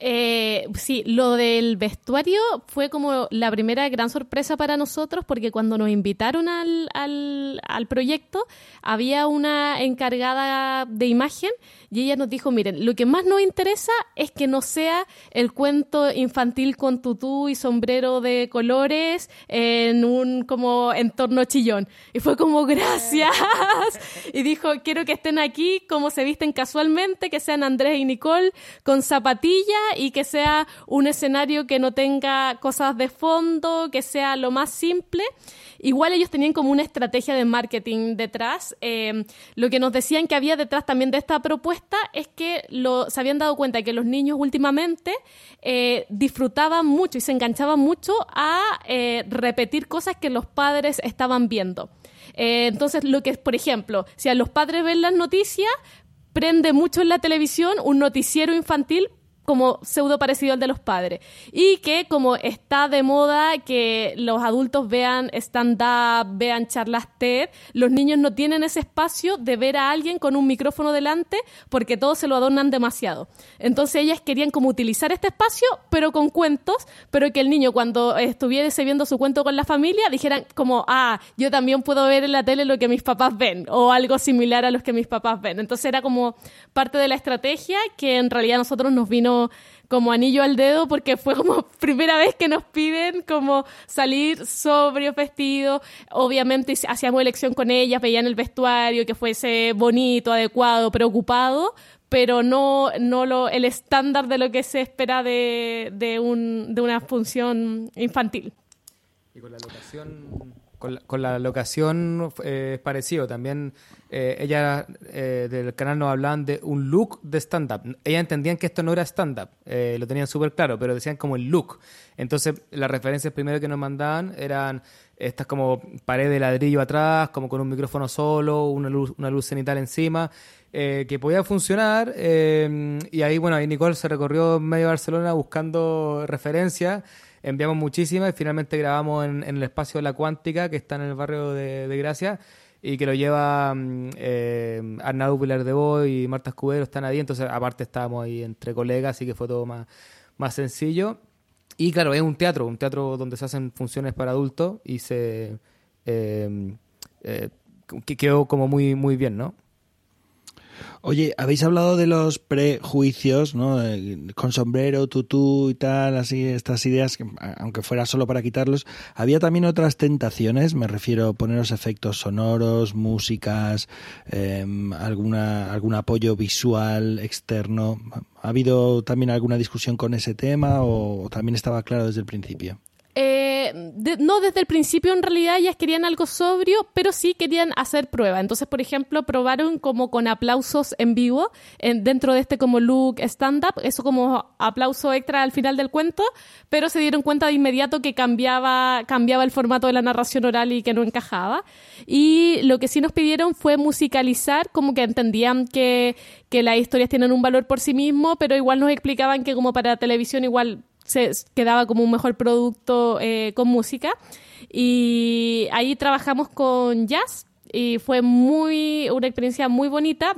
Eh, sí, lo del vestuario fue como la primera gran sorpresa para nosotros porque cuando nos invitaron al, al, al, proyecto había una encargada de imagen y ella nos dijo, miren, lo que más nos interesa es que no sea el cuento infantil con tutú y sombrero de colores en un como entorno chillón. Y fue como, gracias. Y dijo, quiero que estén aquí como se visten casualmente, que sean Andrés y Nicole con zapatilla y que sea un escenario que no tenga cosas de fondo, que sea lo más simple. Igual ellos tenían como una estrategia de marketing detrás. Eh, lo que nos decían que había detrás también de esta propuesta es que se habían dado cuenta que los niños últimamente eh, disfrutaban mucho y se enganchaban mucho a eh, repetir cosas que los padres estaban viendo. entonces, lo que es, por ejemplo, si a los padres ven las noticias, prende mucho en la televisión un noticiero infantil como pseudo parecido al de los padres. Y que como está de moda que los adultos vean stand-up, vean charlas TED, los niños no tienen ese espacio de ver a alguien con un micrófono delante porque todos se lo adornan demasiado. Entonces ellas querían como utilizar este espacio, pero con cuentos, pero que el niño cuando estuviese viendo su cuento con la familia dijeran como, ah, yo también puedo ver en la tele lo que mis papás ven, o algo similar a los que mis papás ven. Entonces era como parte de la estrategia que en realidad nosotros nos vino como anillo al dedo porque fue como primera vez que nos piden como salir sobrio, vestido. Obviamente hacíamos elección con ellas, veían el vestuario, que fuese bonito, adecuado, preocupado, pero no, no lo, el estándar de lo que se espera de, de, un, de una función infantil. Y con la locación con la, locación eh, es parecido. También eh, ella eh, del canal nos hablaban de un look de stand-up. Ellas entendían que esto no era stand-up, lo tenían súper claro, pero decían como el look. Entonces, las referencias primero que nos mandaban eran estas como pared de ladrillo atrás, como con un micrófono solo, una luz, una luz cenital encima, que podía funcionar. y ahí, bueno, ahí Nicole se recorrió medio Barcelona buscando referencias enviamos muchísimas y finalmente grabamos en, el espacio La Cuántica, que está en el barrio de, Gracia, y que lo lleva mm, eh, Arnaldo Pilar de Boy y Marta Escudero, están ahí, entonces aparte estábamos ahí entre colegas, así que fue todo más, más sencillo. Y claro, es un teatro, un teatro donde se hacen funciones para adultos y se eh, eh, quedó como muy, muy bien, ¿no? Oye, habéis hablado de los prejuicios, ¿no? Con sombrero, tutú y tal, así, estas ideas, aunque fuera solo para quitarlos. Había también otras tentaciones, me refiero a poneros efectos sonoros, músicas, em, alguna, algún apoyo visual externo. ¿Ha habido también alguna discusión con ese tema o también estaba claro desde el principio? Eh, no desde el principio en realidad ellas querían algo sobrio, pero sí querían hacer prueba. Entonces, por ejemplo, probaron como con aplausos en vivo en, dentro de este como look stand-up, eso como aplauso extra al final del cuento, pero se dieron cuenta de inmediato que cambiaba, cambiaba el formato de la narración oral y que no encajaba. Y lo que sí nos pidieron fue musicalizar, como que entendían que, que las historias tienen un valor por sí mismo, pero igual nos explicaban que como para televisión igual se quedaba como un mejor producto eh, con música. Y ahí trabajamos con jazz y fue muy una experiencia muy bonita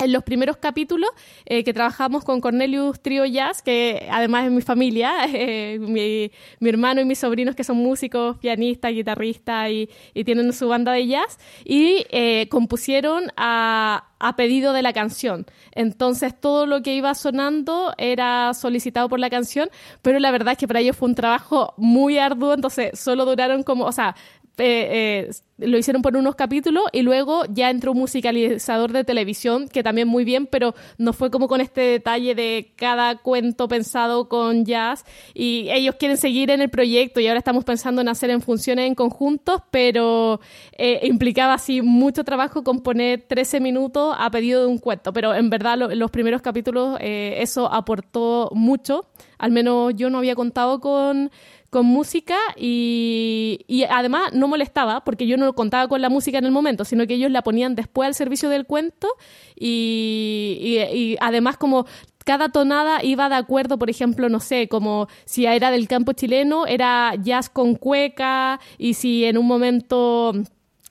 en los primeros capítulos eh, que trabajamos con Cornelius Trio Jazz, que además es mi familia, eh, mi, mi, hermano y mis sobrinos que son músicos, pianistas, guitarristas y, tienen su banda de jazz, y eh, compusieron a, a pedido de la canción. Entonces todo lo que iba sonando era solicitado por la canción, pero la verdad es que para ellos fue un trabajo muy arduo, entonces solo duraron como, o sea, eh, eh, lo hicieron por unos capítulos y luego ya entró un musicalizador de televisión que también muy bien, pero no fue como con este detalle de cada cuento pensado con jazz. Y ellos quieren seguir en el proyecto y ahora estamos pensando en hacer en funciones en conjuntos, pero eh, implicaba así mucho trabajo componer 13 minutos a pedido de un cuento, pero en verdad lo, los primeros capítulos eso aportó mucho, al menos yo no había contado con con música y, y, además no molestaba porque yo no contaba con la música en el momento, sino que ellos la ponían después al servicio del cuento y, y, y además como cada tonada iba de acuerdo, por ejemplo, no sé, como si era del campo chileno, era jazz con cueca y si en un momento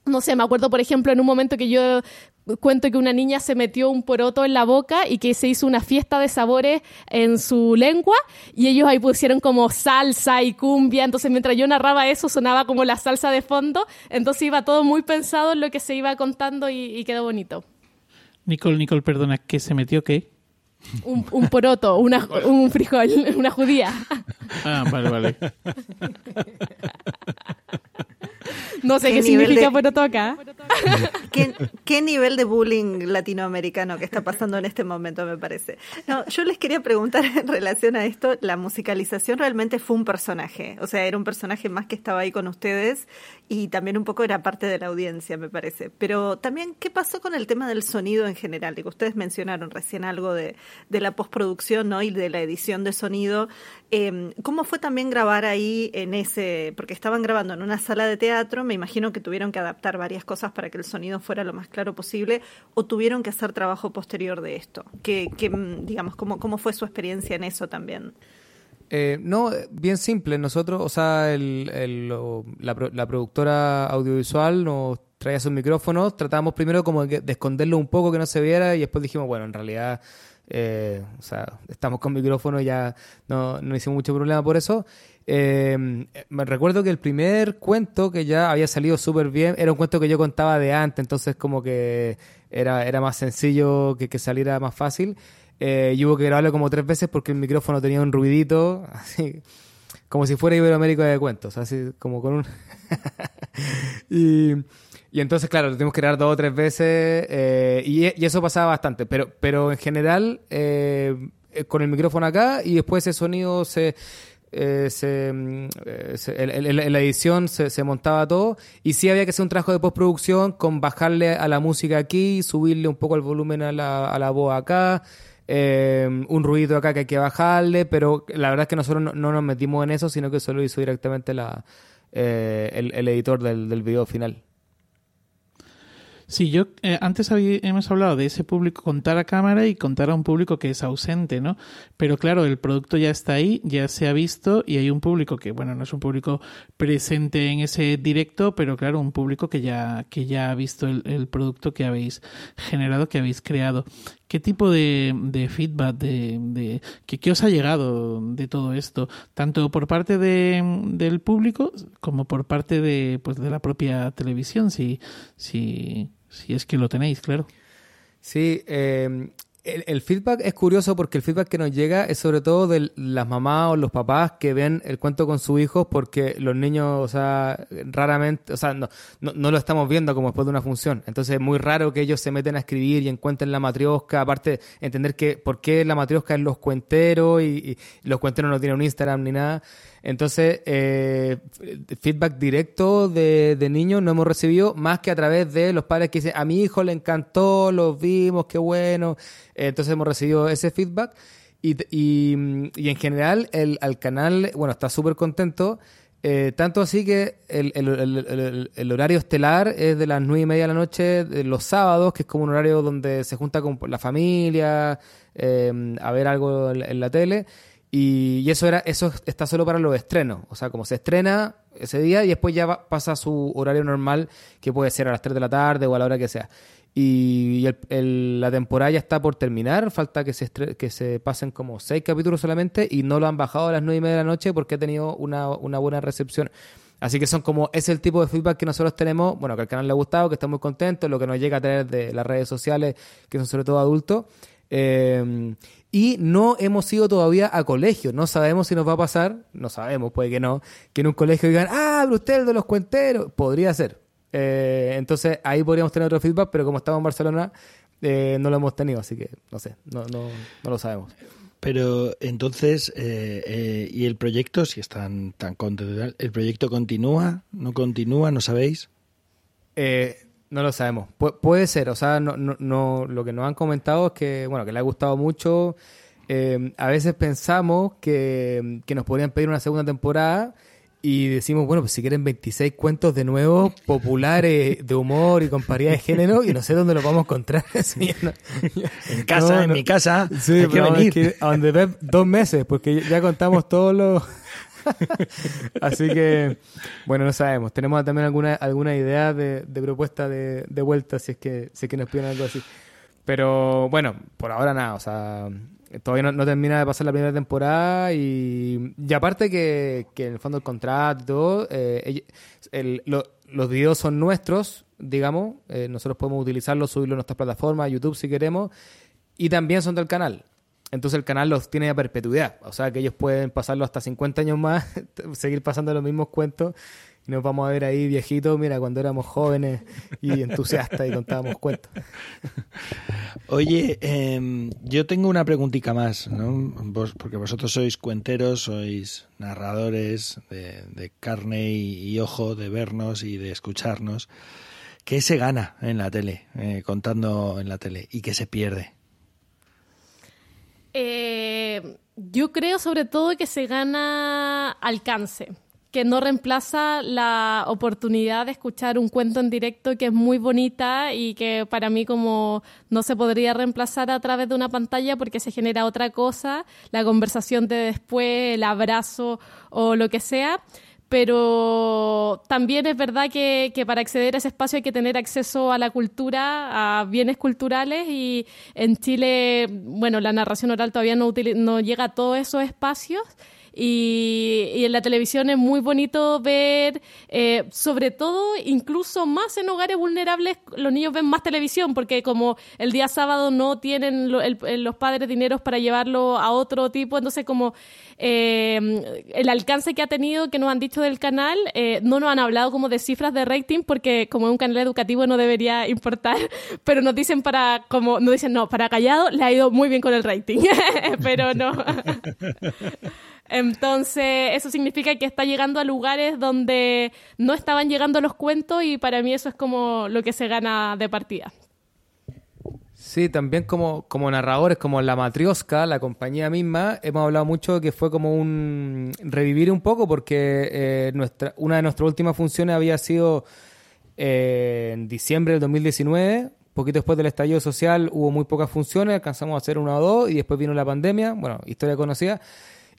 no sé, me acuerdo, por ejemplo, en un momento que yo cuento que una niña se metió un poroto en la boca y que se hizo una fiesta de sabores en su lengua y ellos ahí pusieron como salsa y cumbia, entonces mientras yo narraba eso sonaba como la salsa de fondo, entonces iba todo muy pensado en lo que se iba contando y, y quedó bonito. Nicole, Nicole, perdona, ¿qué se metió qué? Un, un poroto, una, un frijol, una judía. Ah, vale, vale. No sé qué, qué significa de... poroto acá. ¿Qué, ¿Qué, nivel de bullying latinoamericano que está pasando en este momento, me parece? No, yo les quería preguntar en relación a esto, la musicalización realmente fue un personaje, o sea, era un personaje más que estaba ahí con ustedes y también un poco era parte de la audiencia, me parece. Pero también, ¿qué pasó con el tema del sonido en general? Digo, ustedes mencionaron recién algo de, de la postproducción ¿no? y de la edición de sonido. Eh, ¿Cómo fue también grabar ahí en ese, porque estaban grabando en una sala de teatro, me imagino que tuvieron que adaptar varias cosas para que el sonido fuera lo más claro posible, o tuvieron que hacer trabajo posterior de esto? ¿Qué, qué digamos, cómo, cómo fue su experiencia en eso también? Eh, no, bien simple. Nosotros, o sea, el, la, la, productora audiovisual nos traía sus micrófonos, tratábamos primero como de, de esconderlo un poco, que no se viera, y después dijimos, bueno, en realidad eh, o sea, estamos con micrófono, ya no, no hicimos mucho problema por eso. Eh, me recuerdo que el primer cuento que ya había salido súper bien era un cuento que yo contaba de antes, entonces como que era, era más sencillo que, que saliera más fácil. Eh, y hubo que grabarlo como tres veces porque el micrófono tenía un ruidito, así como si fuera Iberoamérica de cuentos, así como con un... y, y, entonces, claro, lo tuvimos que grabar dos o tres veces eh, y, y, eso pasaba bastante, pero, pero en general eh, con el micrófono acá y después ese sonido se... Eh, se, se en, en, la edición se, se, montaba todo y sí había que hacer un trabajo de postproducción con bajarle a la música aquí, subirle un poco el volumen a la, a la voz acá, eh, un ruido acá que hay que bajarle, pero la verdad es que nosotros no, no nos metimos en eso, sino que solo hizo directamente la, eh, el, editor del, del video final. Sí, yo eh, antes había, hemos hablado de ese público contar a cámara y contar a un público que es ausente, ¿no? Pero claro, el producto ya está ahí, ya se ha visto y hay un público que, bueno, no es un público presente en ese directo, pero claro, un público que ya, que ya ha visto el producto que habéis generado, que habéis creado. ¿Qué tipo de, feedback, de, de os ha llegado de todo esto? Tanto por parte de, del público como por parte de, pues, de la propia televisión, si, si, es que lo tenéis, claro. Sí, eh, el, feedback es curioso porque el feedback que nos llega es sobre todo de las mamás o los papás que ven el cuento con sus hijos porque los niños, o sea, raramente, o sea, no, no, no, lo estamos viendo como después de una función. Entonces es muy raro que ellos se meten a escribir y encuentren la matriosca, aparte entender que por qué la matriosca es los cuenteros y, y los cuenteros no tienen un Instagram ni nada. Entonces, eh, feedback directo de, de, niños no hemos recibido más que a través de los padres que dicen, a mi hijo le encantó, los vimos, qué bueno. entonces hemos recibido ese feedback. Y, y, y en general, el, al canal, bueno, está súper contento. Eh, tanto así que el, el, el, horario estelar es de las nueve y media de la noche de los sábados, que es como un horario donde se junta con la familia eh, a ver algo en, la tele. Y, eso era eso está solo para los estrenos. O sea, como se estrena ese día y después ya pasa su horario normal, que puede ser a las 3 de la tarde o a la hora que sea. Y, la temporada ya está por terminar, falta que se, que se pasen como seis capítulos solamente y no lo han bajado a las nueve y media de la noche porque ha tenido una, una buena recepción. Así que son como, es el tipo de feedback que nosotros tenemos, bueno, que al canal le ha gustado, que estamos muy contentos, lo que nos llega a tener de las redes sociales, que son sobre todo adultos. Eh, y no hemos ido todavía a colegio, no sabemos si nos va a pasar, no sabemos, puede que no, que en un colegio digan, ah, usted de los cuenteros, podría ser, eh, entonces ahí podríamos tener otro feedback, pero como estamos en Barcelona, eh, no lo hemos tenido, así que no sé, no, no, no lo sabemos. Pero entonces, eh, ¿y el proyecto, si están tan contentos, el proyecto continúa, no continúa, no sabéis? No lo sabemos. puede ser, o sea, no, no, lo que nos han comentado es que, bueno, que le ha gustado mucho. a veces pensamos que, que nos podrían pedir una segunda temporada y decimos, bueno, pues si quieren 26 cuentos de nuevo, populares, de humor y con paridad de género, y no sé dónde los vamos a encontrar. en casa, en mi casa. Sí, hay que venir. a donde ves dos meses, porque ya contamos todos los... Así que, bueno, no sabemos. Tenemos también alguna, alguna idea de, propuesta de, vuelta, si es, que, si es que nos piden algo así. Pero bueno, por ahora nada, o sea, todavía no, termina de pasar la primera temporada y, aparte que, que, en el fondo el contrato eh, los videos son nuestros, digamos, eh, nosotros podemos utilizarlos, subirlos a nuestras plataformas, YouTube si queremos, y también son del canal. Entonces el canal los tiene a perpetuidad, o sea que ellos pueden pasarlo hasta 50 años más, seguir pasando los mismos cuentos nos vamos a ver ahí viejitos, mira, cuando éramos jóvenes y entusiastas y contábamos cuentos. Oye, em, yo tengo una preguntita más, ¿no? porque vosotros sois cuenteros, sois narradores de, carne y, ojo, de vernos y de escucharnos. ¿Qué se gana en la tele, eh, contando en la tele, y qué se pierde? Eh, yo creo sobre todo que se gana alcance que no reemplaza la oportunidad de escuchar un cuento en directo que es muy bonita y que para mí como no se podría reemplazar a través de una pantalla porque se genera otra cosa, la conversación de después, el abrazo o lo que sea. Pero también es verdad que, para acceder a ese espacio hay que tener acceso a la cultura, a bienes culturales y en Chile, bueno, la narración oral todavía no, no llega a todos esos espacios. Y, en la televisión es muy bonito ver, eh, sobre todo, incluso más en hogares vulnerables, los niños ven más televisión, porque como el día sábado no tienen los padres dineros para llevarlo a otro tipo, entonces como eh, el alcance que ha tenido, que nos han dicho del canal, eh, no nos han hablado como de cifras de rating, porque como es un canal educativo no debería importar, pero nos dicen para, como, nos dicen, no, para callado le ha ido muy bien con el rating, pero no. Entonces, eso significa que está llegando a lugares donde no estaban llegando los cuentos y para mí eso es como lo que se gana de partida. Sí, también como, como narradores, como la Matrioska, la compañía misma, hemos hablado mucho que fue como un revivir un poco porque eh, nuestra, una de nuestras últimas funciones había sido eh, en diciembre del 2019, poquito después del estallido social hubo muy pocas funciones, alcanzamos a hacer una o dos y después vino la pandemia, bueno, historia conocida.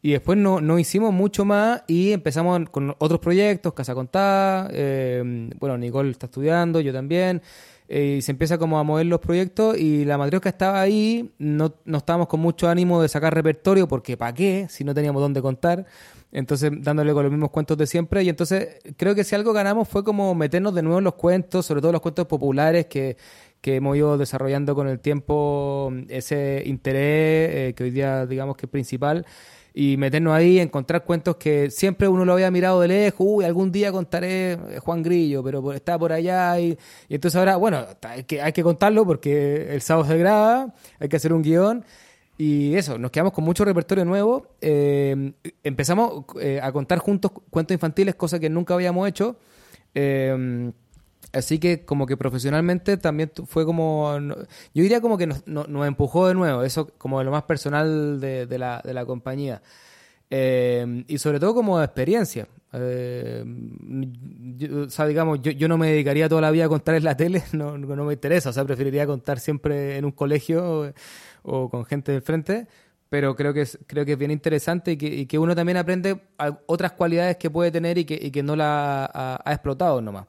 Y después no, no hicimos mucho más y empezamos con otros proyectos, Casa Contada, eh, bueno, Nicole está estudiando, yo también, eh, y se empieza como a mover los proyectos y la matriosca estaba ahí, no, no estábamos con mucho ánimo de sacar repertorio porque ¿para qué? Si no teníamos dónde contar. Entonces, dándole con los mismos cuentos de siempre. Y entonces, creo que si algo ganamos fue como meternos de nuevo en los cuentos, sobre todo los cuentos populares que, que hemos ido desarrollando con el tiempo, ese interés eh, que hoy día digamos que es principal y meternos ahí, encontrar cuentos que siempre uno lo había mirado de lejos, uy, algún día contaré Juan Grillo, pero está por allá y, entonces ahora, bueno, hay que, hay que contarlo porque el sábado se graba, hay que hacer un guion Y eso, nos quedamos con mucho repertorio nuevo. Eh, empezamos eh, a contar juntos cuentos infantiles, cosa que nunca habíamos hecho. Eh, así que como que profesionalmente también fue como... Yo diría como que nos, nos empujó de nuevo, eso como lo más personal de, de, la, de la compañía. y sobre todo como experiencia. o sea, digamos, yo, yo, no me dedicaría toda la vida a contar en la tele, no, no me interesa, o sea, preferiría contar siempre en un colegio o con gente del frente, pero creo que es, creo que es bien interesante y que, y que uno también aprende otras cualidades que puede tener y que, y que no la ha, ha explotado nomás.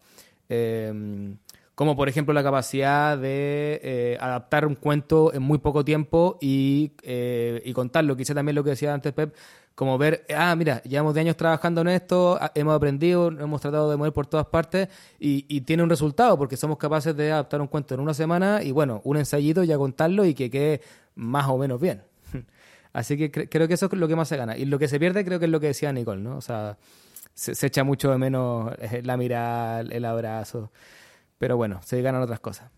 Eh, como por ejemplo la capacidad de eh, adaptar un cuento en muy poco tiempo y, eh, y contarlo. Quizá también lo que decía antes Pep, como ver, ah, mira, llevamos de años trabajando en esto, hemos aprendido, hemos tratado de mover por todas partes y, y, tiene un resultado porque somos capaces de adaptar un cuento en una semana y bueno, un ensayito ya contarlo y que quede más o menos bien. Así que cre creo que eso es lo que más se gana. Y lo que se pierde creo que es lo que decía Nicole, ¿no? O sea, se, echa mucho de menos eh, la mirada, el abrazo. Pero bueno, se ganan otras cosas.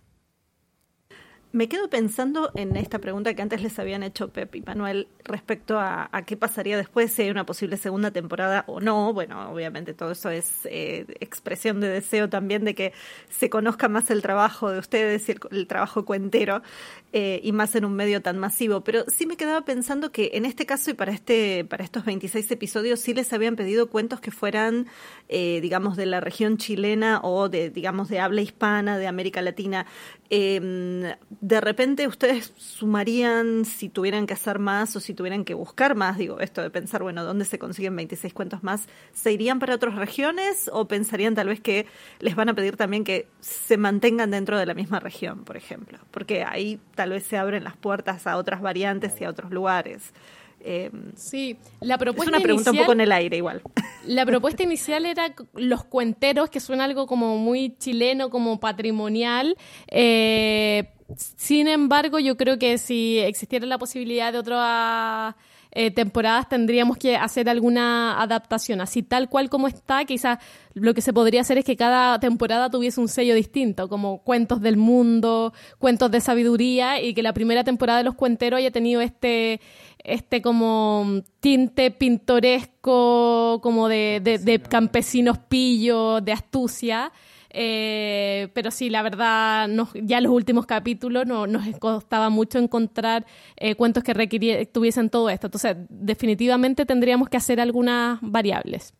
Me quedo pensando en esta pregunta que antes les habían hecho Pep y Manuel respecto a, qué pasaría después, si hay una posible segunda temporada o no. Bueno, obviamente todo eso es eh, expresión de deseo también de que se conozca más el trabajo de ustedes y el, el trabajo cuentero eh, y más en un medio tan masivo. Pero sí me quedaba pensando que en este caso y para, este, para estos 26 episodios sí les habían pedido cuentos que fueran, eh, digamos, de la región chilena o de, digamos, de habla hispana, de América Latina. Eh, de repente ustedes sumarían si tuvieran que hacer más o si tuvieran que buscar más, digo, esto de pensar, bueno, ¿dónde se consiguen 26 cuentos más? ¿Se irían para otras regiones o pensarían tal vez que les van a pedir también que se mantengan dentro de la misma región, por ejemplo? Porque ahí tal vez se abren las puertas a otras variantes y a otros lugares. Eh, sí, la propuesta es una pregunta inicial, un poco en el aire igual. La propuesta inicial era los cuenteros, que suena algo como muy chileno, como patrimonial. Eh, sin embargo, yo creo que si existiera la posibilidad de otras eh, temporadas tendríamos que hacer alguna adaptación. Así tal cual como está, quizás lo que se podría hacer es que cada temporada tuviese un sello distinto, como cuentos del mundo, cuentos de sabiduría, y que la primera temporada de Los Cuenteros haya tenido este, este como tinte pintoresco, como de, de, de campesinos pillos, de astucia. Eh, pero sí, la verdad, nos, ya en los últimos capítulos no, nos costaba mucho encontrar eh, cuentos que tuviesen todo esto. Entonces, definitivamente tendríamos que hacer algunas variables.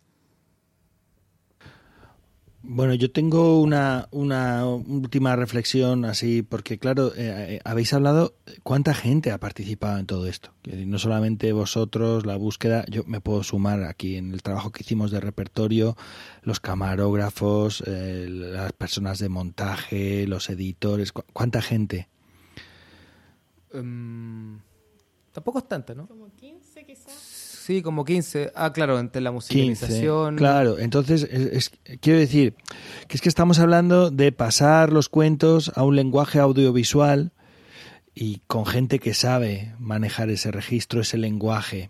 Bueno, yo tengo una, una última reflexión así, porque claro, eh, habéis hablado cuánta gente ha participado en todo esto. No solamente vosotros, la búsqueda, yo me puedo sumar aquí en el trabajo que hicimos de repertorio, los camarógrafos, eh, las personas de montaje, los editores, ¿cu ¿cuánta gente? Um, tampoco es tanta, ¿no? Como 15 quizás. Sí, como 15. Ah, claro, entre la musicalización. 15, claro, entonces es, es, quiero decir que es que estamos hablando de pasar los cuentos a un lenguaje audiovisual y con gente que sabe manejar ese registro, ese lenguaje.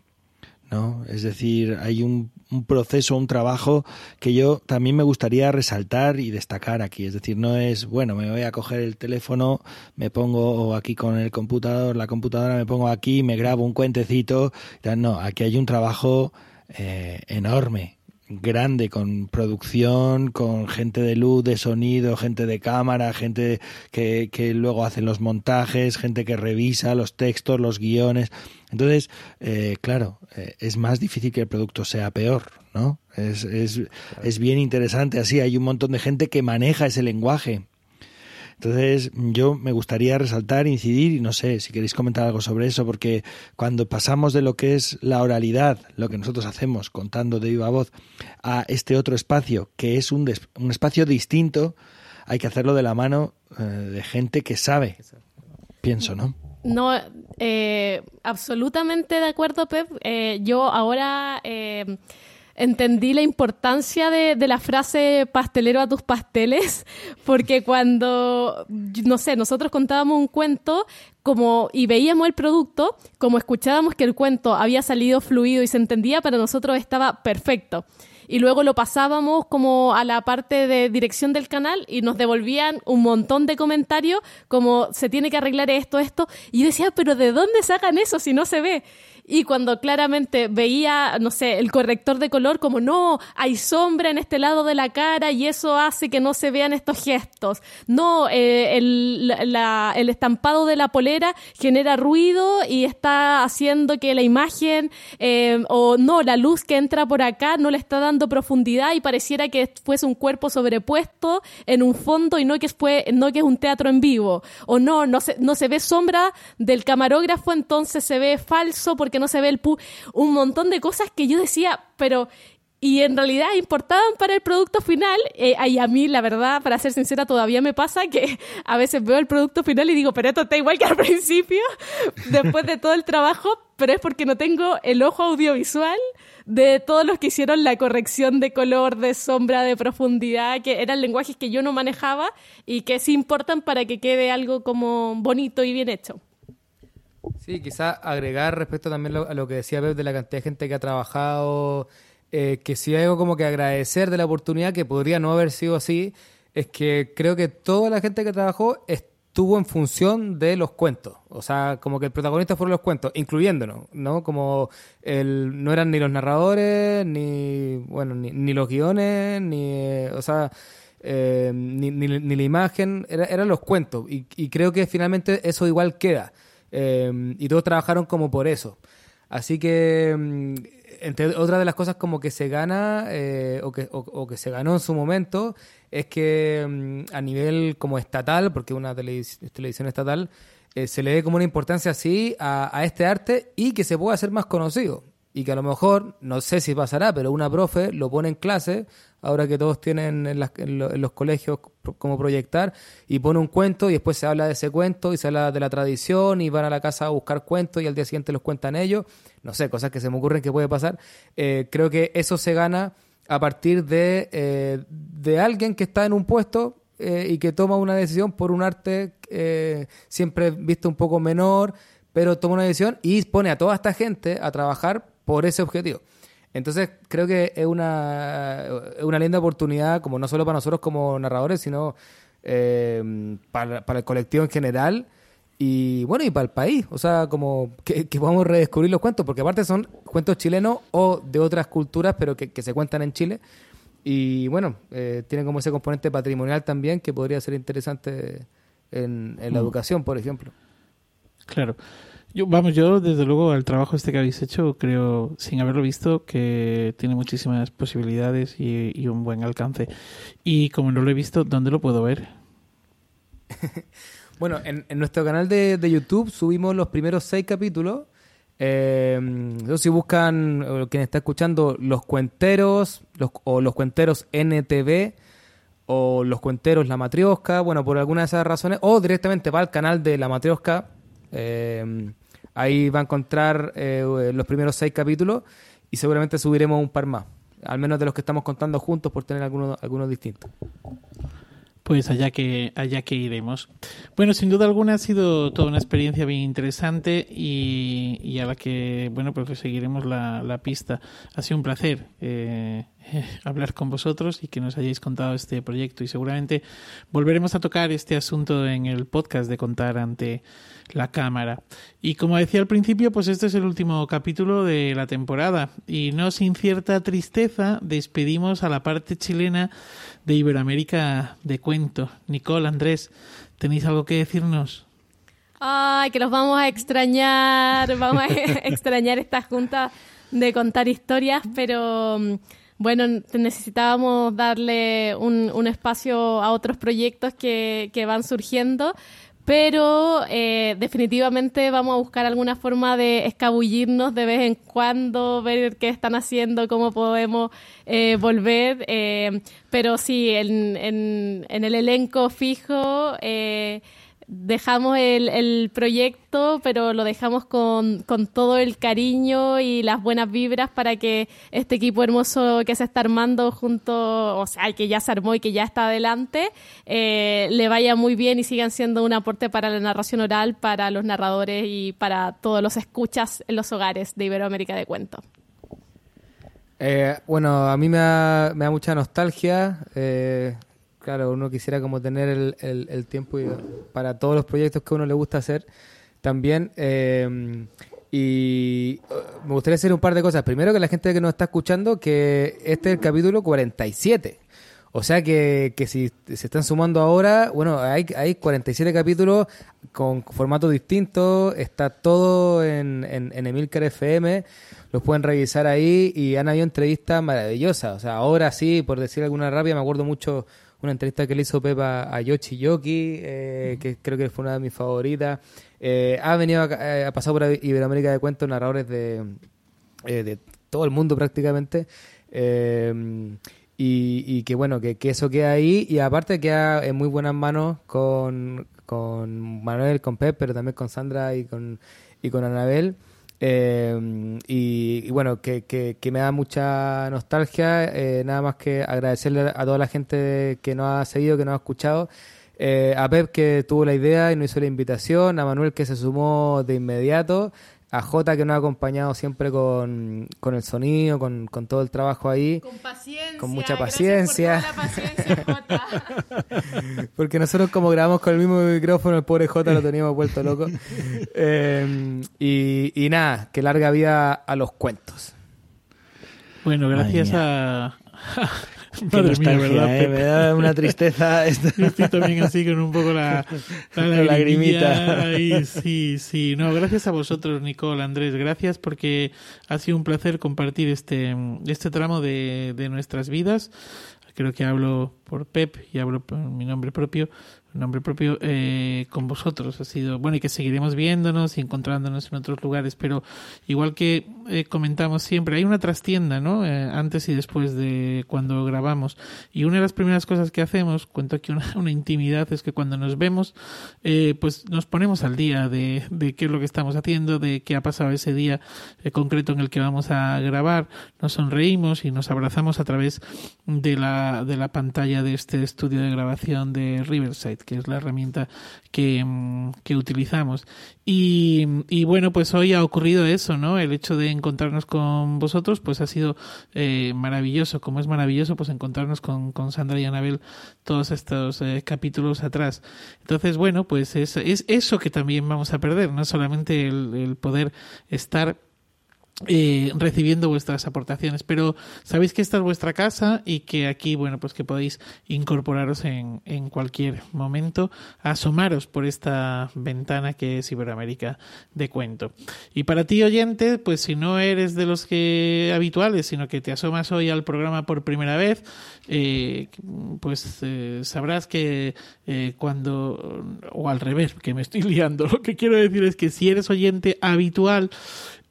¿No? Es decir, hay un, un, proceso, un trabajo que yo también me gustaría resaltar y destacar aquí. Es decir, no es, bueno, me voy a coger el teléfono, me pongo aquí con el computador, la computadora, me pongo aquí, me grabo un cuentecito. No, aquí hay un trabajo eh, enorme grande con producción, con gente de luz, de sonido, gente de cámara, gente que, que luego hacen los montajes, gente que revisa los textos, los guiones. Entonces, eh, claro, eh, es más difícil que el producto sea peor, ¿no? Es, es, es bien interesante así. Hay un montón de gente que maneja ese lenguaje. Entonces, yo me gustaría resaltar, incidir, y no sé si queréis comentar algo sobre eso, porque cuando pasamos de lo que es la oralidad, lo que nosotros hacemos contando de viva voz, a este otro espacio, que es un, un espacio distinto, hay que hacerlo de la mano eh, de gente que sabe. Pienso, ¿no? No, eh, absolutamente de acuerdo, Pep. Eh, yo ahora eh, entendí la importancia de, la frase pastelero a tus pasteles, porque cuando, no sé, nosotros contábamos un cuento como y veíamos el producto, como escuchábamos que el cuento había salido fluido y se entendía, para nosotros estaba perfecto. Y luego lo pasábamos como a la parte de dirección del canal y nos devolvían un montón de comentarios como se tiene que arreglar esto, esto. Y yo decía, pero ¿de dónde sacan eso si no se ve? y cuando claramente veía, no sé, el corrector de color como no, hay sombra en este lado de la cara y eso hace que no se vean estos gestos. No, eh, el, el, estampado de la polera genera ruido y está haciendo que la imagen, eh, o no, la luz que entra por acá no le está dando profundidad y pareciera que fuese un cuerpo sobrepuesto en un fondo y no que, fue, no que es un teatro en vivo. O no, no se, no se ve sombra del camarógrafo, entonces se ve falso porque que no se ve el pu un montón de cosas que yo decía, pero y en realidad importaban para el producto final. Eh, y a mí, la verdad, para ser sincera, todavía me pasa que a veces veo el producto final y digo, pero esto está igual que al principio, después de todo el trabajo, pero es porque no tengo el ojo audiovisual de todos los que hicieron la corrección de color, de sombra, de profundidad, que eran lenguajes que yo no manejaba y que sí importan para que quede algo como bonito y bien hecho. Sí, quizá agregar respecto también a lo que decía Pep de la cantidad de gente que ha trabajado, eh, que hay algo como que agradecer de la oportunidad, que podría no haber sido así, es que creo que toda la gente que trabajó estuvo en función de los cuentos. O sea, como que el protagonista fueron los cuentos, incluyéndonos, ¿no? Como el, no eran ni los narradores, ni, bueno, ni, los guiones, ni, eh, o sea... Eh, ni, ni, la imagen, eran los cuentos. Y, y creo que finalmente eso igual queda. Em, y todos trabajaron como por eso. Así que, mm, entre otras de las cosas como que se gana eh, o, que, o, que se ganó en su momento, es que mm, a nivel como estatal, porque una televisión estatal, eh, se le dé como una importancia así a, este arte y que se pueda hacer más conocido. Y que a lo mejor, no sé si pasará, pero una profe lo pone en clase ahora que todos tienen en, los colegios como proyectar, y pone un cuento y después se habla de ese cuento y se habla de la tradición y van a la casa a buscar cuentos y al día siguiente los cuentan ellos, no sé, cosas que se me ocurren que puede pasar. Eh, creo que eso se gana a partir de, eh, de alguien que está en un puesto eh, y que toma una decisión por un arte siempre visto un poco menor, pero toma una decisión y pone a toda esta gente a trabajar por ese objetivo. Entonces creo que es una, una linda oportunidad, como no solo para nosotros como narradores, sino eh, para, el colectivo en general y bueno, y para el país. O sea, como que, que, podamos redescubrir los cuentos, porque aparte son cuentos chilenos o de otras culturas, pero que, se cuentan en Chile. Y bueno, eh, tienen como ese componente patrimonial también que podría ser interesante en, en la mm. educación, por ejemplo. Claro. Yo, vamos, yo desde luego el trabajo este que habéis hecho creo, sin haberlo visto, que tiene muchísimas posibilidades y, un buen alcance. Y como no lo he visto, ¿dónde lo puedo ver? bueno, en, nuestro canal de, YouTube subimos los primeros seis capítulos. Eh, si buscan, eh, quien está escuchando, los cuenteros los, o los cuenteros NTV o los cuenteros La Matriosca, bueno, por alguna de esas razones, o directamente va al canal de La Matriosca. Eh, Ahí va a encontrar eh, los primeros seis capítulos y seguramente subiremos un par más, al menos de los que estamos contando juntos por tener algunos, algunos distintos. Pues allá que, allá que iremos. Bueno, sin duda alguna ha sido toda una experiencia bien interesante y, a la que, bueno, pues seguiremos la, pista. Ha sido un placer eh, hablar con vosotros y que nos hayáis contado este proyecto y seguramente volveremos a tocar este asunto en el podcast de contar ante la cámara. Y como decía al principio, pues este es el último capítulo de la temporada y no sin cierta tristeza despedimos a la parte chilena de Iberoamérica de cuento. Nicole, Andrés, ¿tenéis algo que decirnos? Ay, que los vamos a extrañar, vamos a extrañar esta junta de contar historias, pero mm, bueno, necesitábamos darle un, un espacio a otros proyectos que, que van surgiendo pero eh, definitivamente vamos a buscar alguna forma de escabullirnos de vez en cuando, ver qué están haciendo, cómo podemos eh, volver. Eh, pero sí, en, en, en, el elenco fijo dejamos el, el, proyecto, pero lo dejamos con, con, todo el cariño y las buenas vibras para que este equipo hermoso que se está armando junto, o sea, que ya se armó y que ya está adelante, eh, le vaya muy bien y sigan siendo un aporte para la narración oral, para los narradores y para todos los escuchas en los hogares de Iberoamérica de Cuento. Eh, bueno, a mí me da, me da mucha nostalgia. Eh, claro, uno quisiera como tener el, el, tiempo y- para todos los proyectos que a uno le gusta hacer también. eh, y eh, me gustaría hacer un par de cosas. Primero, que la gente que nos está escuchando, que este es el capítulo 47. O sea que, que si se están sumando ahora, bueno, hay, hay 47 capítulos con formatos distintos, está todo en, en, en Emilcar FM, los pueden revisar ahí y han habido entrevistas maravillosas. O sea, ahora sí, por decir alguna rápida, me acuerdo mucho una entrevista que le hizo Pepa a Yoshi Yoki, eh, que creo que fue una de mis favoritas. Eh, ha venido, a, eh, ha pasado por Iberoamérica de Cuentos, narradores de, eh, de todo el mundo prácticamente. Y, y que bueno, que, que eso queda ahí y aparte queda en muy buenas manos con, con Manuel, con Pep, pero también con Sandra y con, y con Anabel. Eh, y, bueno, que, que, que me da mucha nostalgia. eh, nada más que agradecerle a toda la gente que nos ha seguido, que nos ha escuchado. Eh, a Pep que tuvo la idea y nos hizo la invitación. A Manuel que se sumó de inmediato. A Jota que nos ha acompañado siempre con, con el sonido, con, con todo el trabajo ahí. Con paciencia. Con mucha gracias por paciencia. toda la paciencia, Jota. Porque nosotros como grabamos con el mismo micrófono, el pobre Jota lo teníamos vuelto loco. Eh, y, y nada, que larga vida a los cuentos. Bueno, gracias a... Madre mía, ¿verdad, ¿eh? Me da una tristeza esto. Yo estoy también así con un poco la, la La lagrimita. sí, sí. No, gracias a vosotros, Nicole, Andrés. Gracias porque ha sido un placer compartir este, este tramo de, de nuestras vidas. Creo que hablo por Pep y hablo por mi nombre propio, nombre propio eh, con vosotros. Ha sido bueno y que seguiremos viéndonos y encontrándonos en otros lugares, pero igual que eh, comentamos siempre, hay una trastienda, ¿no? Eh, antes y después de cuando grabamos. Y una de las primeras cosas que hacemos, cuento aquí una, intimidad, es que cuando nos vemos, eh, pues nos ponemos al día de, de qué es lo que estamos haciendo, de qué ha pasado ese día concreto en el que vamos a grabar, nos sonreímos y nos abrazamos a través de la, de la pantalla de este estudio de grabación de Riverside, que es la herramienta que, mm, que utilizamos. Y, y bueno, pues hoy ha ocurrido eso, ¿no? El hecho de encontrarnos con vosotros, pues ha sido eh, maravilloso. Como es maravilloso, pues encontrarnos con, con Sandra y Anabel todos estos eh, capítulos atrás. Entonces, bueno, pues es, es eso que también vamos a perder, no solamente el, el poder estar eh, recibiendo vuestras aportaciones. Pero sabéis que esta es vuestra casa y que aquí, bueno, pues que podéis incorporaros en, en cualquier momento, asomaros por esta ventana que es Iberoamérica de cuento. Y para ti, oyente, pues si no eres de los que habituales, sino que te asomas hoy al programa por primera vez, eh, pues eh, sabrás que cuando, o al revés, que me estoy liando, lo que quiero decir es que si eres oyente habitual,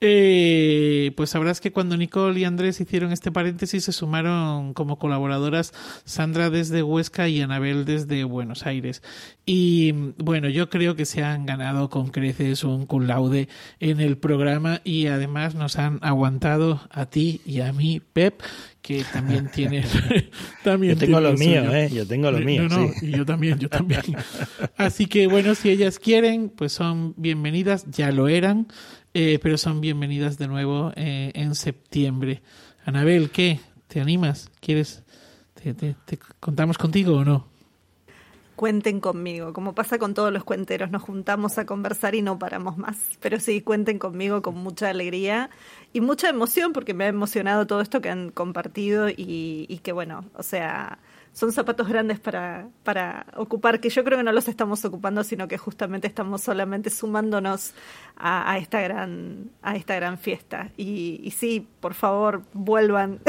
eh, pues sabrás que cuando Nicole y Andrés hicieron este paréntesis se sumaron como colaboradoras Sandra desde Huesca y Anabel desde Buenos Aires. Y bueno, yo creo que se han ganado con creces un cum laude en el programa y además nos han aguantado a ti y a mí, Pep, que también tiene también Yo tengo lo mío. ¿eh? Yo tengo lo mío, No, no, sí. y yo también, yo también. Así que bueno, si ellas quieren, pues son bienvenidas, ya lo eran, eh, pero son bienvenidas de nuevo eh, en septiembre. Anabel, ¿qué? ¿Te animas? ¿Quieres? ¿Te, contamos contigo o no? Cuenten conmigo, como pasa con todos los cuenteros, nos juntamos a conversar y no paramos más. Pero sí, cuenten conmigo con mucha alegría y mucha emoción, porque me ha emocionado todo esto que han compartido y, y que bueno, o sea, son zapatos grandes para, para ocupar, que yo creo que no los estamos ocupando, sino que justamente estamos solamente sumándonos a, esta gran, a esta gran fiesta. Y, y sí, por favor, vuelvan,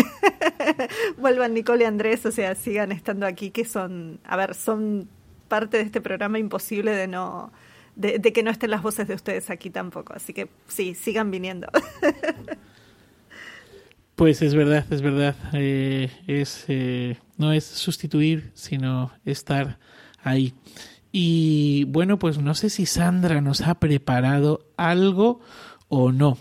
vuelvan Nicole y Andrés, o sea, sigan estando aquí, que son, a ver, son parte de este programa imposible de no, de, de que no estén las voces de ustedes aquí tampoco. Así que sí, sigan viniendo. Pues es verdad, es verdad. Eh, es eh, no es sustituir, sino estar ahí. Y bueno, pues no sé si Sandra nos ha preparado algo o no.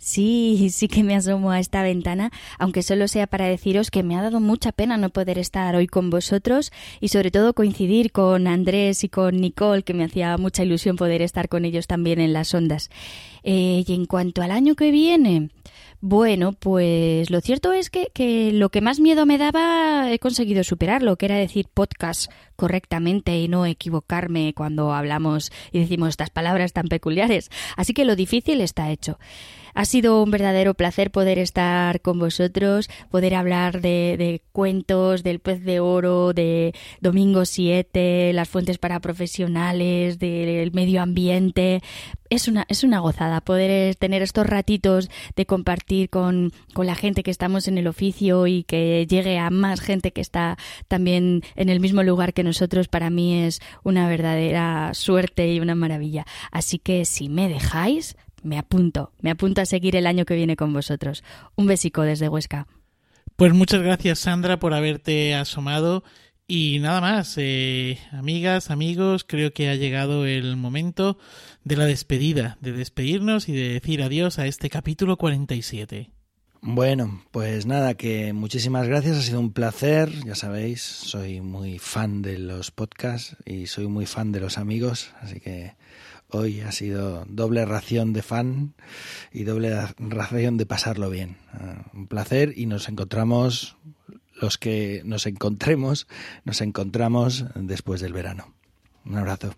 Sí, sí que me asomo a esta ventana, aunque solo sea para deciros que me ha dado mucha pena no poder estar hoy con vosotros y sobre todo coincidir con Andrés y con Nicole, que me hacía mucha ilusión poder estar con ellos también en las ondas. Eh, y en cuanto al año que viene, Bueno, pues lo cierto es que, que, lo que más miedo me daba he conseguido superarlo, que era decir podcast correctamente y no equivocarme cuando hablamos y decimos estas palabras tan peculiares. Así que lo difícil está hecho. Ha sido un verdadero placer poder estar con vosotros, poder hablar de, de cuentos, del pez de oro, de Domingo 7, las fuentes para profesionales, del medio ambiente. Es una, es una gozada poder tener estos ratitos de compartir con, con la gente que estamos en el oficio y que llegue a más gente que está también en el mismo lugar que nosotros. Para mí es una verdadera suerte y una maravilla. Así que si me dejáis, me apunto, me apunto a seguir el año que viene con vosotros. Un besico desde Huesca. Pues muchas gracias Sandra por haberte asomado y nada más, eh, amigas, amigos, creo que ha llegado el momento de la despedida, de despedirnos y de decir adiós a este capítulo 47. Bueno, pues nada, que muchísimas gracias, ha sido un placer, ya sabéis, soy muy fan de los podcasts y soy muy fan de los amigos, así que hoy ha sido doble ración de fan y doble ración de pasarlo bien. Uh, un placer y nos encontramos, los que nos encontremos, nos encontramos después del verano. Un abrazo.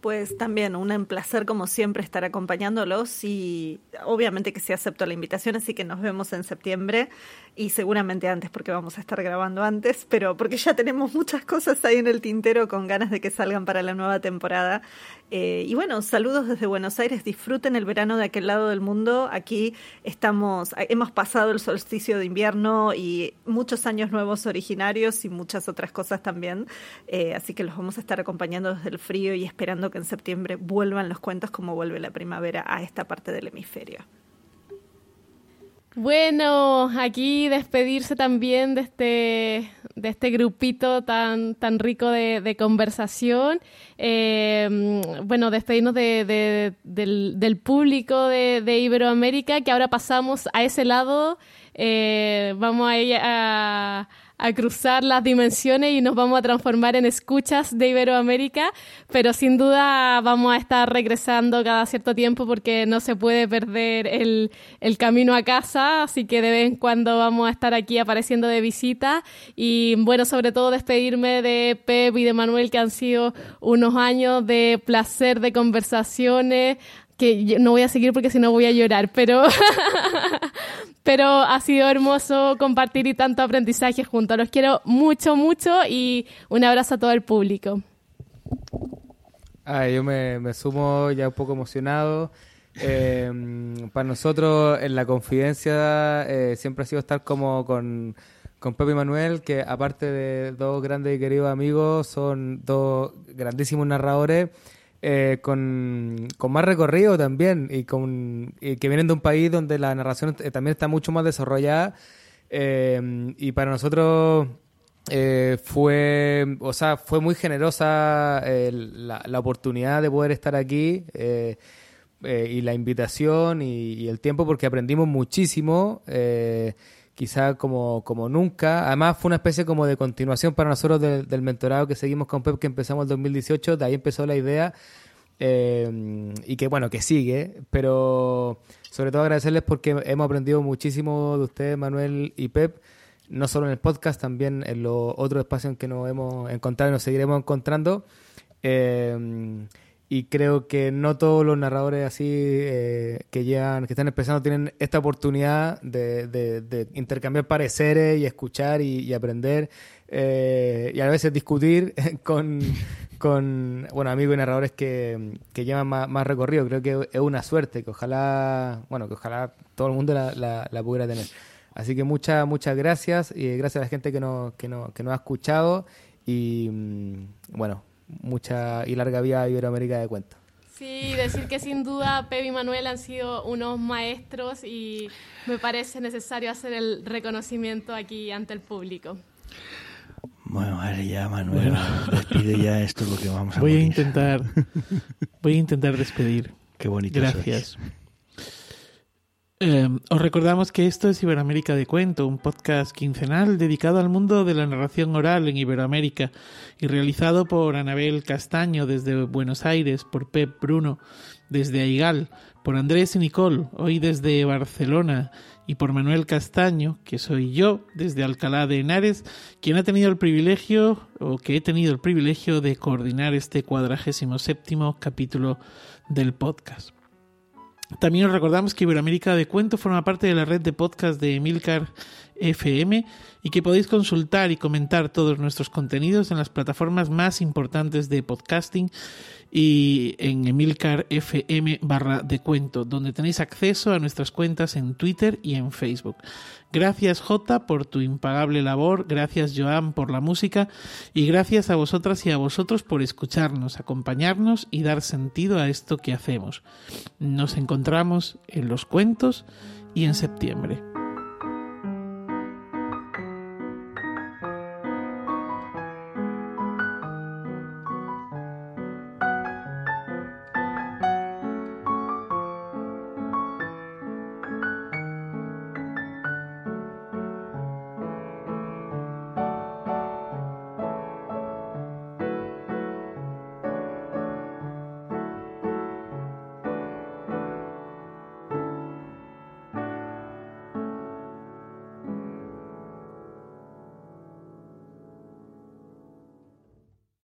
Pues también un placer como siempre estar acompañándolos y obviamente que sí acepto la invitación, así que nos vemos en septiembre y seguramente antes porque vamos a estar grabando antes, pero porque ya tenemos muchas cosas ahí en el tintero con ganas de que salgan para la nueva temporada. Eh, y bueno, saludos desde Buenos Aires, disfruten el verano de aquel lado del mundo. Aquí estamos, hemos pasado el solsticio de invierno y muchos años nuevos originarios y muchas otras cosas también, eh, así que los vamos a estar acompañando desde el frío y esperando que en septiembre vuelvan los cuentos como vuelve la primavera a esta parte del hemisferio. Bueno, aquí despedirse también de este, de este grupito tan, tan rico de, conversación. Eh, bueno, despedirnos de, del, público de, Iberoamérica, que ahora pasamos a ese lado. Eh, vamos a a a cruzar las dimensiones y nos vamos a transformar en escuchas de Iberoamérica, pero sin duda vamos a estar regresando cada cierto tiempo porque no se puede perder el, el camino a casa, así que de vez en cuando vamos a estar aquí apareciendo de visita y bueno, sobre todo despedirme de Pep y de Manuel que han sido unos años de placer de conversaciones, que no voy a seguir porque si no voy a llorar, pero, pero ha sido hermoso compartir y tanto aprendizaje juntos. Los quiero mucho, mucho y un abrazo a todo el público. Ah, yo me, sumo ya un poco emocionado. Eh, para nosotros en la confidencia eh, siempre ha sido estar como con, con Pepe y Manuel, que aparte de dos grandes y queridos amigos, son dos grandísimos narradores eh, con, más recorrido también y, con, que vienen de un país donde la narración eh, también está mucho más desarrollada. Eh, y para nosotros fue, o sea, fue muy generosa la, oportunidad de poder estar aquí y la invitación y, el tiempo porque aprendimos muchísimo quizá como, como nunca. Además fue una especie como de continuación para nosotros del mentorado que seguimos con Pep que empezamos en 2018, de ahí empezó la idea eh, y que bueno, que sigue, pero sobre todo agradecerles porque hemos aprendido muchísimo de ustedes, Manuel y Pep, no solo en el podcast, también en los otros espacios en que nos hemos encontrado y nos seguiremos encontrando. Eh, y creo que no todos los narradores así eh, que llegan, que están empezando tienen esta oportunidad de, de, intercambiar pareceres y escuchar y, aprender eh, y a veces discutir con, con bueno amigos y narradores que, que llevan más, recorrido. Creo que es una suerte que ojalá, bueno, que ojalá todo el mundo la, la, pudiera tener. Así que muchas, muchas gracias y gracias a la gente que nos, que nos, que nos ha escuchado y mm, bueno, mucha y larga vida a Iberoamérica de Cuentos. Sí, decir que sin duda Pepe y Manuel han sido unos maestros y me parece necesario hacer el reconocimiento aquí ante el público. Bueno, ver ya, Manuel, despide ya esto lo que vamos a Voy a intentar, voy a intentar despedir. Qué bonito. Gracias. Eh, os recordamos que esto es Iberoamérica de Cuento, un podcast quincenal dedicado al mundo de la narración oral en Iberoamérica y realizado por Anabel Castaño desde Buenos Aires, por Pep Bruno desde Aigal, por Andrés y Nicole, hoy desde Barcelona, y por Manuel Castaño, que soy yo, desde Alcalá de Henares, quien ha tenido el privilegio, o que he tenido el privilegio de coordinar este cuadragésimo séptimo capítulo del podcast. También os recordamos que Iberoamérica de Cuento forma parte de la red de podcast de Emilcar FM y que podéis consultar y comentar todos nuestros contenidos en las plataformas más importantes de podcasting y en Emilcar FM barra de cuento, donde tenéis acceso a nuestras cuentas en Twitter y en Facebook. Gracias J por tu impagable labor, gracias Joan por la música y gracias a vosotras y a vosotros por escucharnos, acompañarnos y dar sentido a esto que hacemos. Nos encontramos en los cuentos y en septiembre.